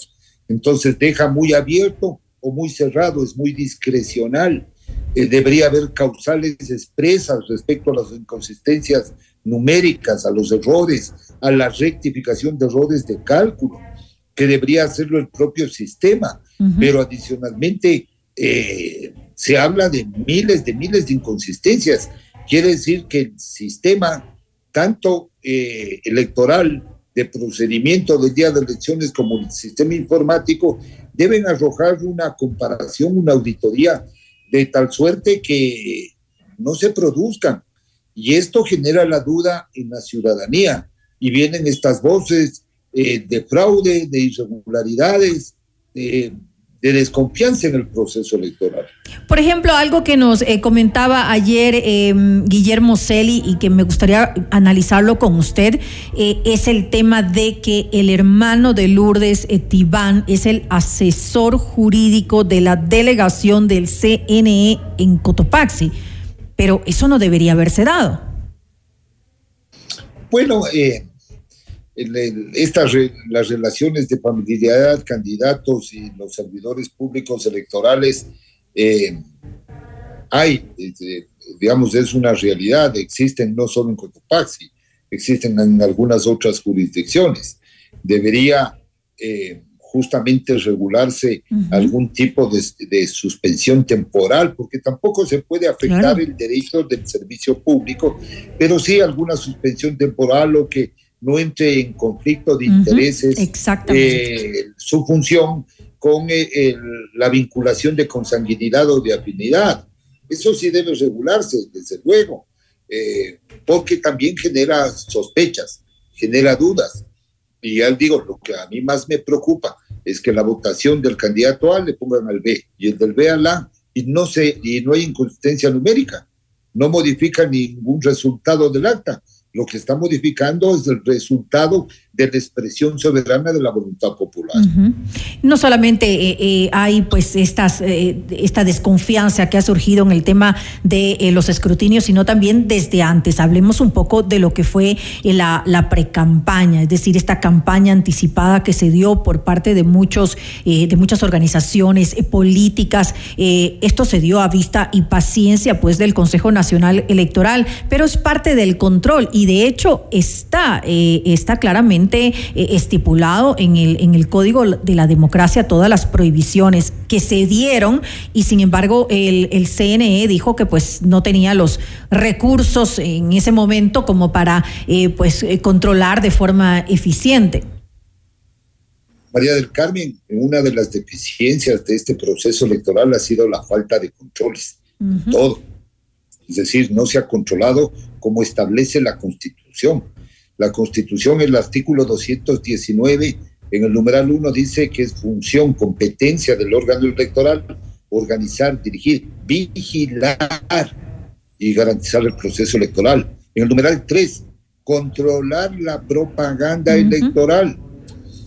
S31: Entonces deja muy abierto o muy cerrado, es muy discrecional. Eh, debería haber causales expresas respecto a las inconsistencias numéricas, a los errores, a la rectificación de errores de cálculo que debería hacerlo el propio sistema, pero adicionalmente eh, se habla de miles de miles de inconsistencias. Quiere decir que el sistema, tanto eh, electoral, de procedimiento del día de elecciones como el sistema informático, deben arrojar una comparación, una auditoría, de tal suerte que no se produzcan. Y esto genera la duda en la ciudadanía. Y vienen estas voces eh, de fraude, de irregularidades, de, desconfianza en el proceso electoral.
S2: Por ejemplo, algo que nos eh, comentaba ayer em, Guillermo Celi y que me gustaría analizarlo con usted eh, es el tema de que el hermano de Lourdes Tibán es el asesor jurídico de la delegación del CNE en Cotopaxi, pero eso no debería haberse dado.
S31: Bueno, eh, estas las relaciones de familiaridad, candidatos y los servidores públicos electorales, eh, hay, digamos, es una realidad, existen no solo en Cotopaxi, existen en algunas otras jurisdicciones. Debería eh, justamente regularse algún tipo de, suspensión temporal, porque tampoco se puede afectar el derecho del servicio público, pero sí alguna suspensión temporal o que no entre en conflicto de intereses eh, su función con eh, la vinculación de consanguinidad o de afinidad. Eso sí debe regularse, desde luego, eh, porque también genera sospechas, genera dudas. Y ya digo, lo que a mí más me preocupa es que la votación del candidato A le pongan al B y el del B al A y no, se, y no hay inconsistencia numérica, no modifica ningún resultado del acta lo que está modificando es el resultado de la expresión soberana de la voluntad popular.
S2: No solamente eh, eh, hay pues estas, eh, esta desconfianza que ha surgido en el tema de los escrutinios, sino también desde antes. Hablemos un poco de lo que fue la, la pre-campaña, es decir, esta campaña anticipada que se dio por parte de muchos, de muchas organizaciones políticas. esto se dio a vista y paciencia pues del Consejo Nacional Electoral, pero es parte del control de hecho está, está claramente eh, estipulado en el, en el Código de la Democracia todas las prohibiciones que se dieron y sin embargo el, el CNE dijo que pues no tenía los recursos en ese momento como para eh, pues eh, controlar de forma eficiente.
S31: María del Carmen, una de las deficiencias de este proceso electoral ha sido la falta de controles. Todo. Es decir, no se ha controlado como establece la Constitución. La Constitución, el artículo 219, en el numeral 1 dice que es función, competencia del órgano electoral organizar, dirigir, vigilar y garantizar el proceso electoral. En el numeral 3, controlar la propaganda electoral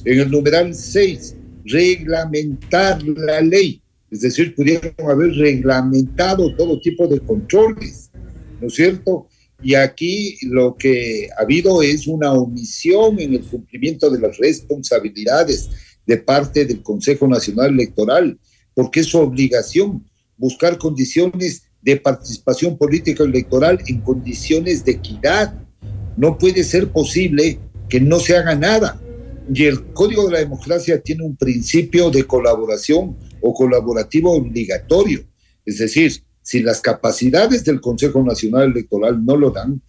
S31: en el numeral 6, reglamentar la ley. Es decir, pudieron haber reglamentado todo tipo de controles, ¿no es cierto? Y aquí lo que ha habido es una omisión en el cumplimiento de las responsabilidades de parte del Consejo Nacional Electoral, porque es su obligación buscar condiciones de participación política electoral en condiciones de equidad. No puede ser posible que no se haga nada. Y el Código de la Democracia tiene un principio de colaboración o colaborativo obligatorio. Es decir, si las capacidades del Consejo Nacional Electoral no lo dan,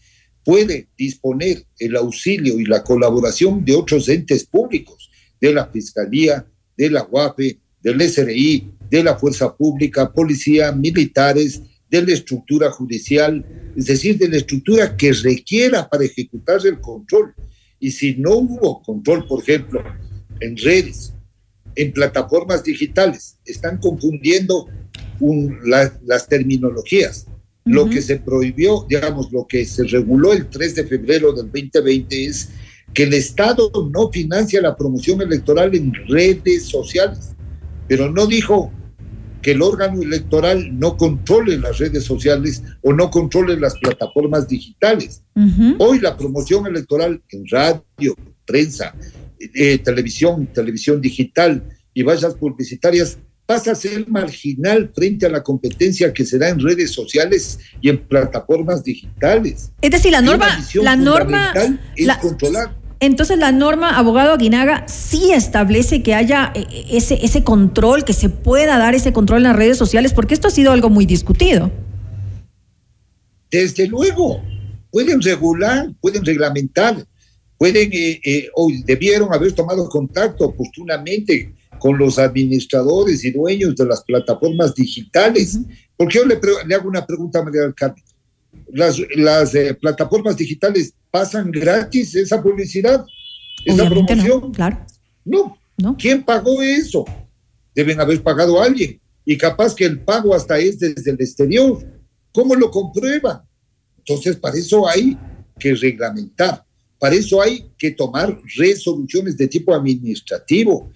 S31: puede disponer el auxilio y la colaboración de otros entes públicos, de la Fiscalía, de la UAPE, del SRI, de la Fuerza Pública, Policía, militares, de la estructura judicial, es decir, de la estructura que requiera para ejecutar el control. Y si no hubo control, por ejemplo, en redes, en plataformas digitales, están confundiendo las terminologías. Lo que se prohibió, digamos, lo que se reguló el 3 de febrero del 2020 es que el Estado no financia la promoción electoral en redes sociales, pero no dijo que el órgano electoral no controle las redes sociales o no controle las plataformas digitales. Hoy la promoción electoral en radio, prensa, eh, televisión, televisión digital y vallas publicitarias pasa a ser marginal frente a la competencia que se da en redes sociales y en plataformas digitales.
S2: Es decir, la norma, la norma
S31: es controlar
S2: entonces la norma, abogado Aguinaga, sí establece que haya eh, ese, ese control, que se pueda dar ese control en las redes sociales, porque esto ha sido algo muy discutido.
S31: Desde luego, pueden regular, pueden reglamentar, pueden eh, eh, o debieron haber tomado contacto oportunamente con los administradores y dueños de las plataformas digitales. Porque yo le, le, hago una pregunta a María del Carmen. Las, las plataformas digitales pasan gratis esa publicidad, esa promoción.
S2: No, claro.
S31: No. no. ¿Quién pagó eso? Deben haber pagado a alguien. Y capaz que el pago hasta es desde el exterior. ¿Cómo lo comprueban? Entonces, para eso hay que reglamentar. Para eso hay que tomar resoluciones de tipo administrativo,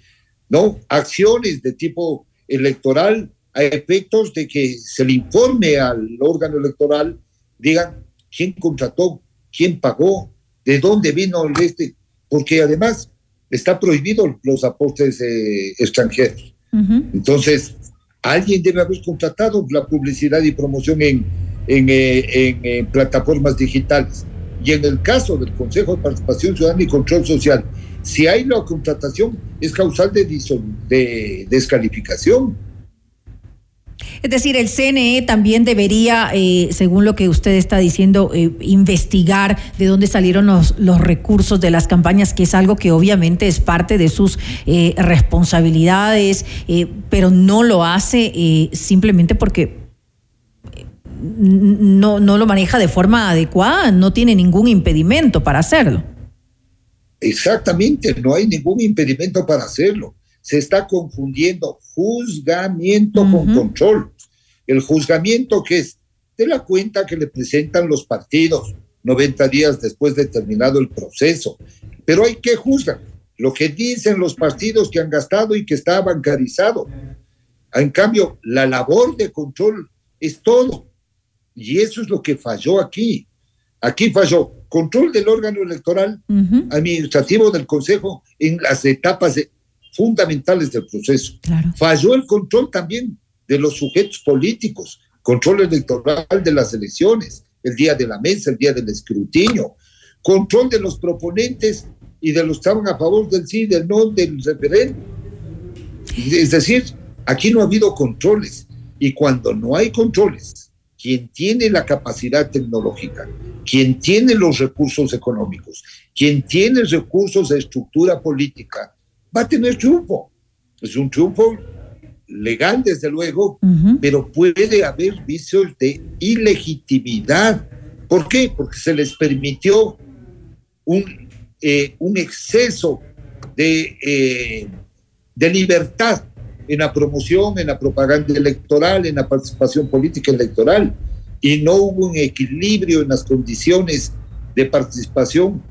S31: ¿no? Acciones de tipo electoral a efectos de que se le informe al órgano electoral, digan quién contrató, quién pagó, de dónde vino el este, porque además está prohibido los aportes eh, extranjeros. Entonces, alguien debe haber contratado la publicidad y promoción en, eh, en, plataformas digitales. Y en el caso del Consejo de Participación Ciudadana y Control Social, si hay la contratación, es causal de, de descalificación.
S2: Es decir, el CNE también debería, eh, según lo que usted está diciendo, eh, investigar de dónde salieron los, los, recursos de las campañas, que es algo que obviamente es parte de sus eh, responsabilidades, pero no lo hace simplemente porque no, no lo maneja de forma adecuada, no tiene ningún impedimento para hacerlo.
S31: Exactamente, no hay ningún impedimento para hacerlo se está confundiendo juzgamiento con control. El juzgamiento que es de la cuenta que le presentan los partidos 90 días después de terminado el proceso. Pero hay que juzgar lo que dicen los partidos que han gastado y que está bancarizado. En cambio, la labor de control es todo. Y eso es lo que falló aquí. Aquí falló control del órgano electoral administrativo del Consejo en las etapas de fundamentales del proceso. Falló el control también de los sujetos políticos, control electoral de las elecciones, el día de la mesa, el día del escrutinio, control de los proponentes y de los que estaban a favor del sí, del no, del referéndum. Es decir, aquí no ha habido controles. Y cuando no hay controles, quien tiene la capacidad tecnológica, quien tiene los recursos económicos, quien tiene recursos de estructura política, va a tener triunfo. Es un triunfo legal, desde luego, pero puede haber vicios de ilegitimidad. ¿Por qué? Porque se les permitió un, eh, un exceso de, eh, de libertad en la promoción, en la propaganda electoral, en la participación política electoral, y no hubo un equilibrio en las condiciones de participación.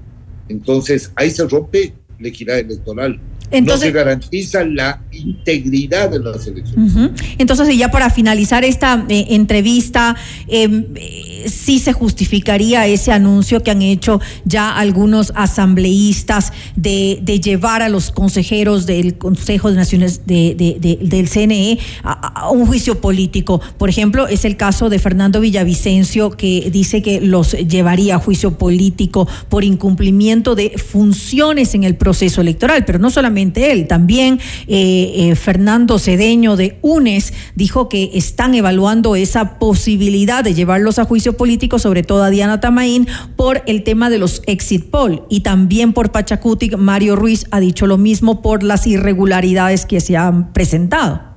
S31: Entonces ahí se rompe la equidad electoral no se garantiza la integridad de las elecciones.
S2: Entonces, y ya para finalizar esta eh, entrevista, em, eh, sí se justificaría ese anuncio que han hecho ya algunos asambleístas de, llevar a los consejeros del Consejo de Naciones de, del CNE a, un juicio político. Por ejemplo, es el caso de Fernando Villavicencio que dice que los llevaría a juicio político por incumplimiento de funciones en el proceso electoral, pero no solamente él, también eh, eh, Fernando Cedeño de UNES dijo que están evaluando esa posibilidad de llevarlos a juicio político, sobre todo a Diana Tamaín, por el tema de los exit poll y también por Pachacutic, Mario Ruiz ha dicho lo mismo por las irregularidades que se han presentado.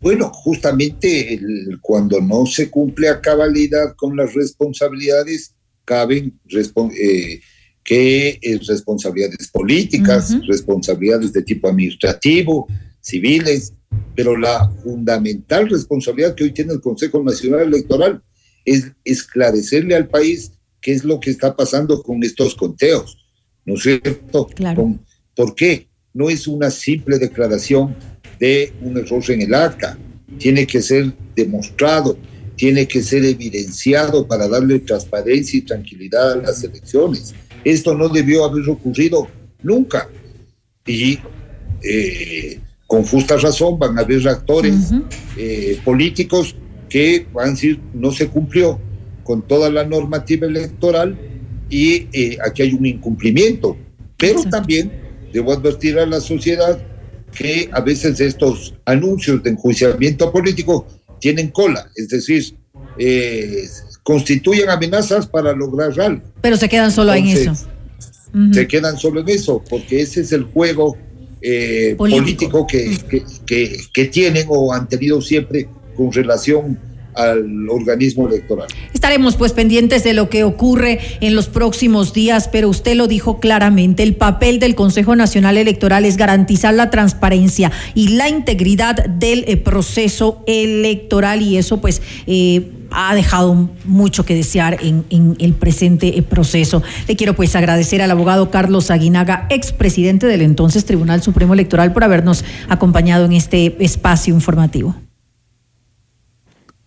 S31: Bueno, justamente cuando no se cumple a cabalidad con las responsabilidades, caben eh, que es responsabilidades políticas, responsabilidades de tipo administrativo, civiles, pero la fundamental responsabilidad que hoy tiene el Consejo Nacional Electoral es esclarecerle al país qué es lo que está pasando con estos conteos, ¿no es cierto? ¿Por qué? No es una simple declaración de un error en el acta, tiene que ser demostrado, tiene que ser evidenciado para darle transparencia y tranquilidad a las elecciones. Esto no debió haber ocurrido nunca. Y eh, con justa razón van a haber actores eh, políticos que van a decir no se cumplió con toda la normativa electoral y eh, aquí hay un incumplimiento. Pero también debo advertir a la sociedad que a veces estos anuncios de enjuiciamiento político tienen cola, es decir, constituyen amenazas para lograr algo.
S2: Pero se quedan solo en eso.
S31: Se quedan solo en eso, porque ese es el juego eh, político, que, que, que, tienen o han tenido siempre con relación al organismo electoral.
S2: Estaremos pues pendientes de lo que ocurre en los próximos días, pero usted lo dijo claramente, el papel del Consejo Nacional Electoral es garantizar la transparencia y la integridad del eh, proceso electoral y eso pues... Eh, ha dejado mucho que desear en, el presente proceso. Le quiero pues agradecer al abogado Carlos Aguinaga, expresidente del entonces Tribunal Supremo Electoral, por habernos acompañado en este espacio informativo.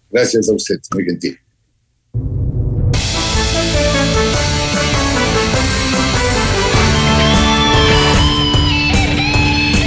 S31: Gracias a usted, muy gentil.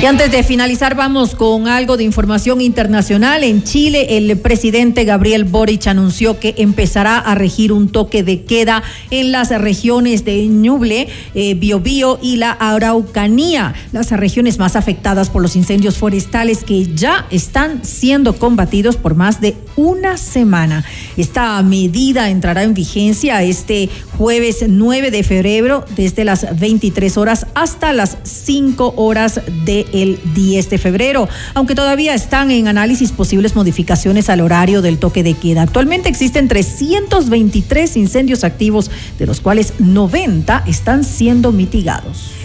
S2: Y antes de finalizar, vamos con algo de información internacional. En Chile, el presidente Gabriel Boric anunció que empezará a regir un toque de queda en las regiones de Ñuble, eh, Biobío y la Araucanía, las regiones más afectadas por los incendios forestales que ya están siendo combatidos por más de una semana. Esta medida entrará en vigencia este jueves 9 de febrero desde las 23 horas hasta las 5 horas de el 10 de febrero, aunque todavía están en análisis posibles modificaciones al horario del toque de queda. Actualmente existen 323 incendios activos, de los cuales 90 están siendo mitigados.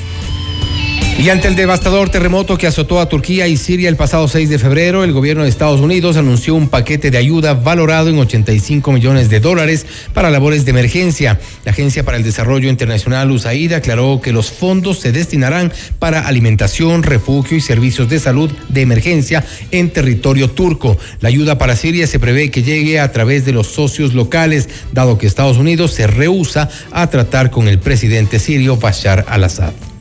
S1: Y ante el devastador terremoto que azotó a Turquía y Siria el pasado 6 de febrero, el gobierno de Estados Unidos anunció un paquete de ayuda valorado en 85 millones de dólares para labores de emergencia. La Agencia para el Desarrollo Internacional USAID aclaró que los fondos se destinarán para alimentación, refugio y servicios de salud de emergencia en territorio turco. La ayuda para Siria se prevé que llegue a través de los socios locales, dado que Estados Unidos se rehúsa a tratar con el presidente sirio Bashar al-Assad.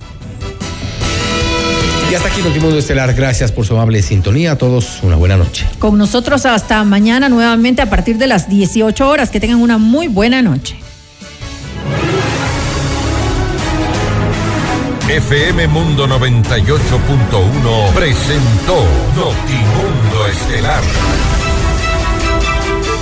S1: Y hasta aquí de estelar. Gracias por su amable sintonía. A todos una buena noche.
S2: Con nosotros hasta mañana nuevamente a partir de las 18 horas. Que tengan una muy buena noche.
S3: FM Mundo 98.1 presentó Notimundo Estelar.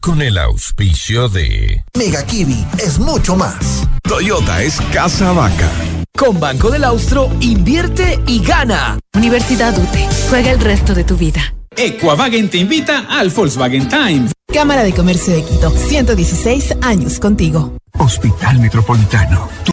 S3: Con el auspicio de
S32: Mega Kiwi es mucho más.
S30: Toyota es casa vaca.
S5: Con Banco del Austro, invierte y gana.
S33: Universidad UTE. Juega el resto de tu vida.
S7: Equavagen te invita al Volkswagen Time.
S33: Cámara de Comercio de Quito. 116 años contigo.
S9: Hospital Metropolitano.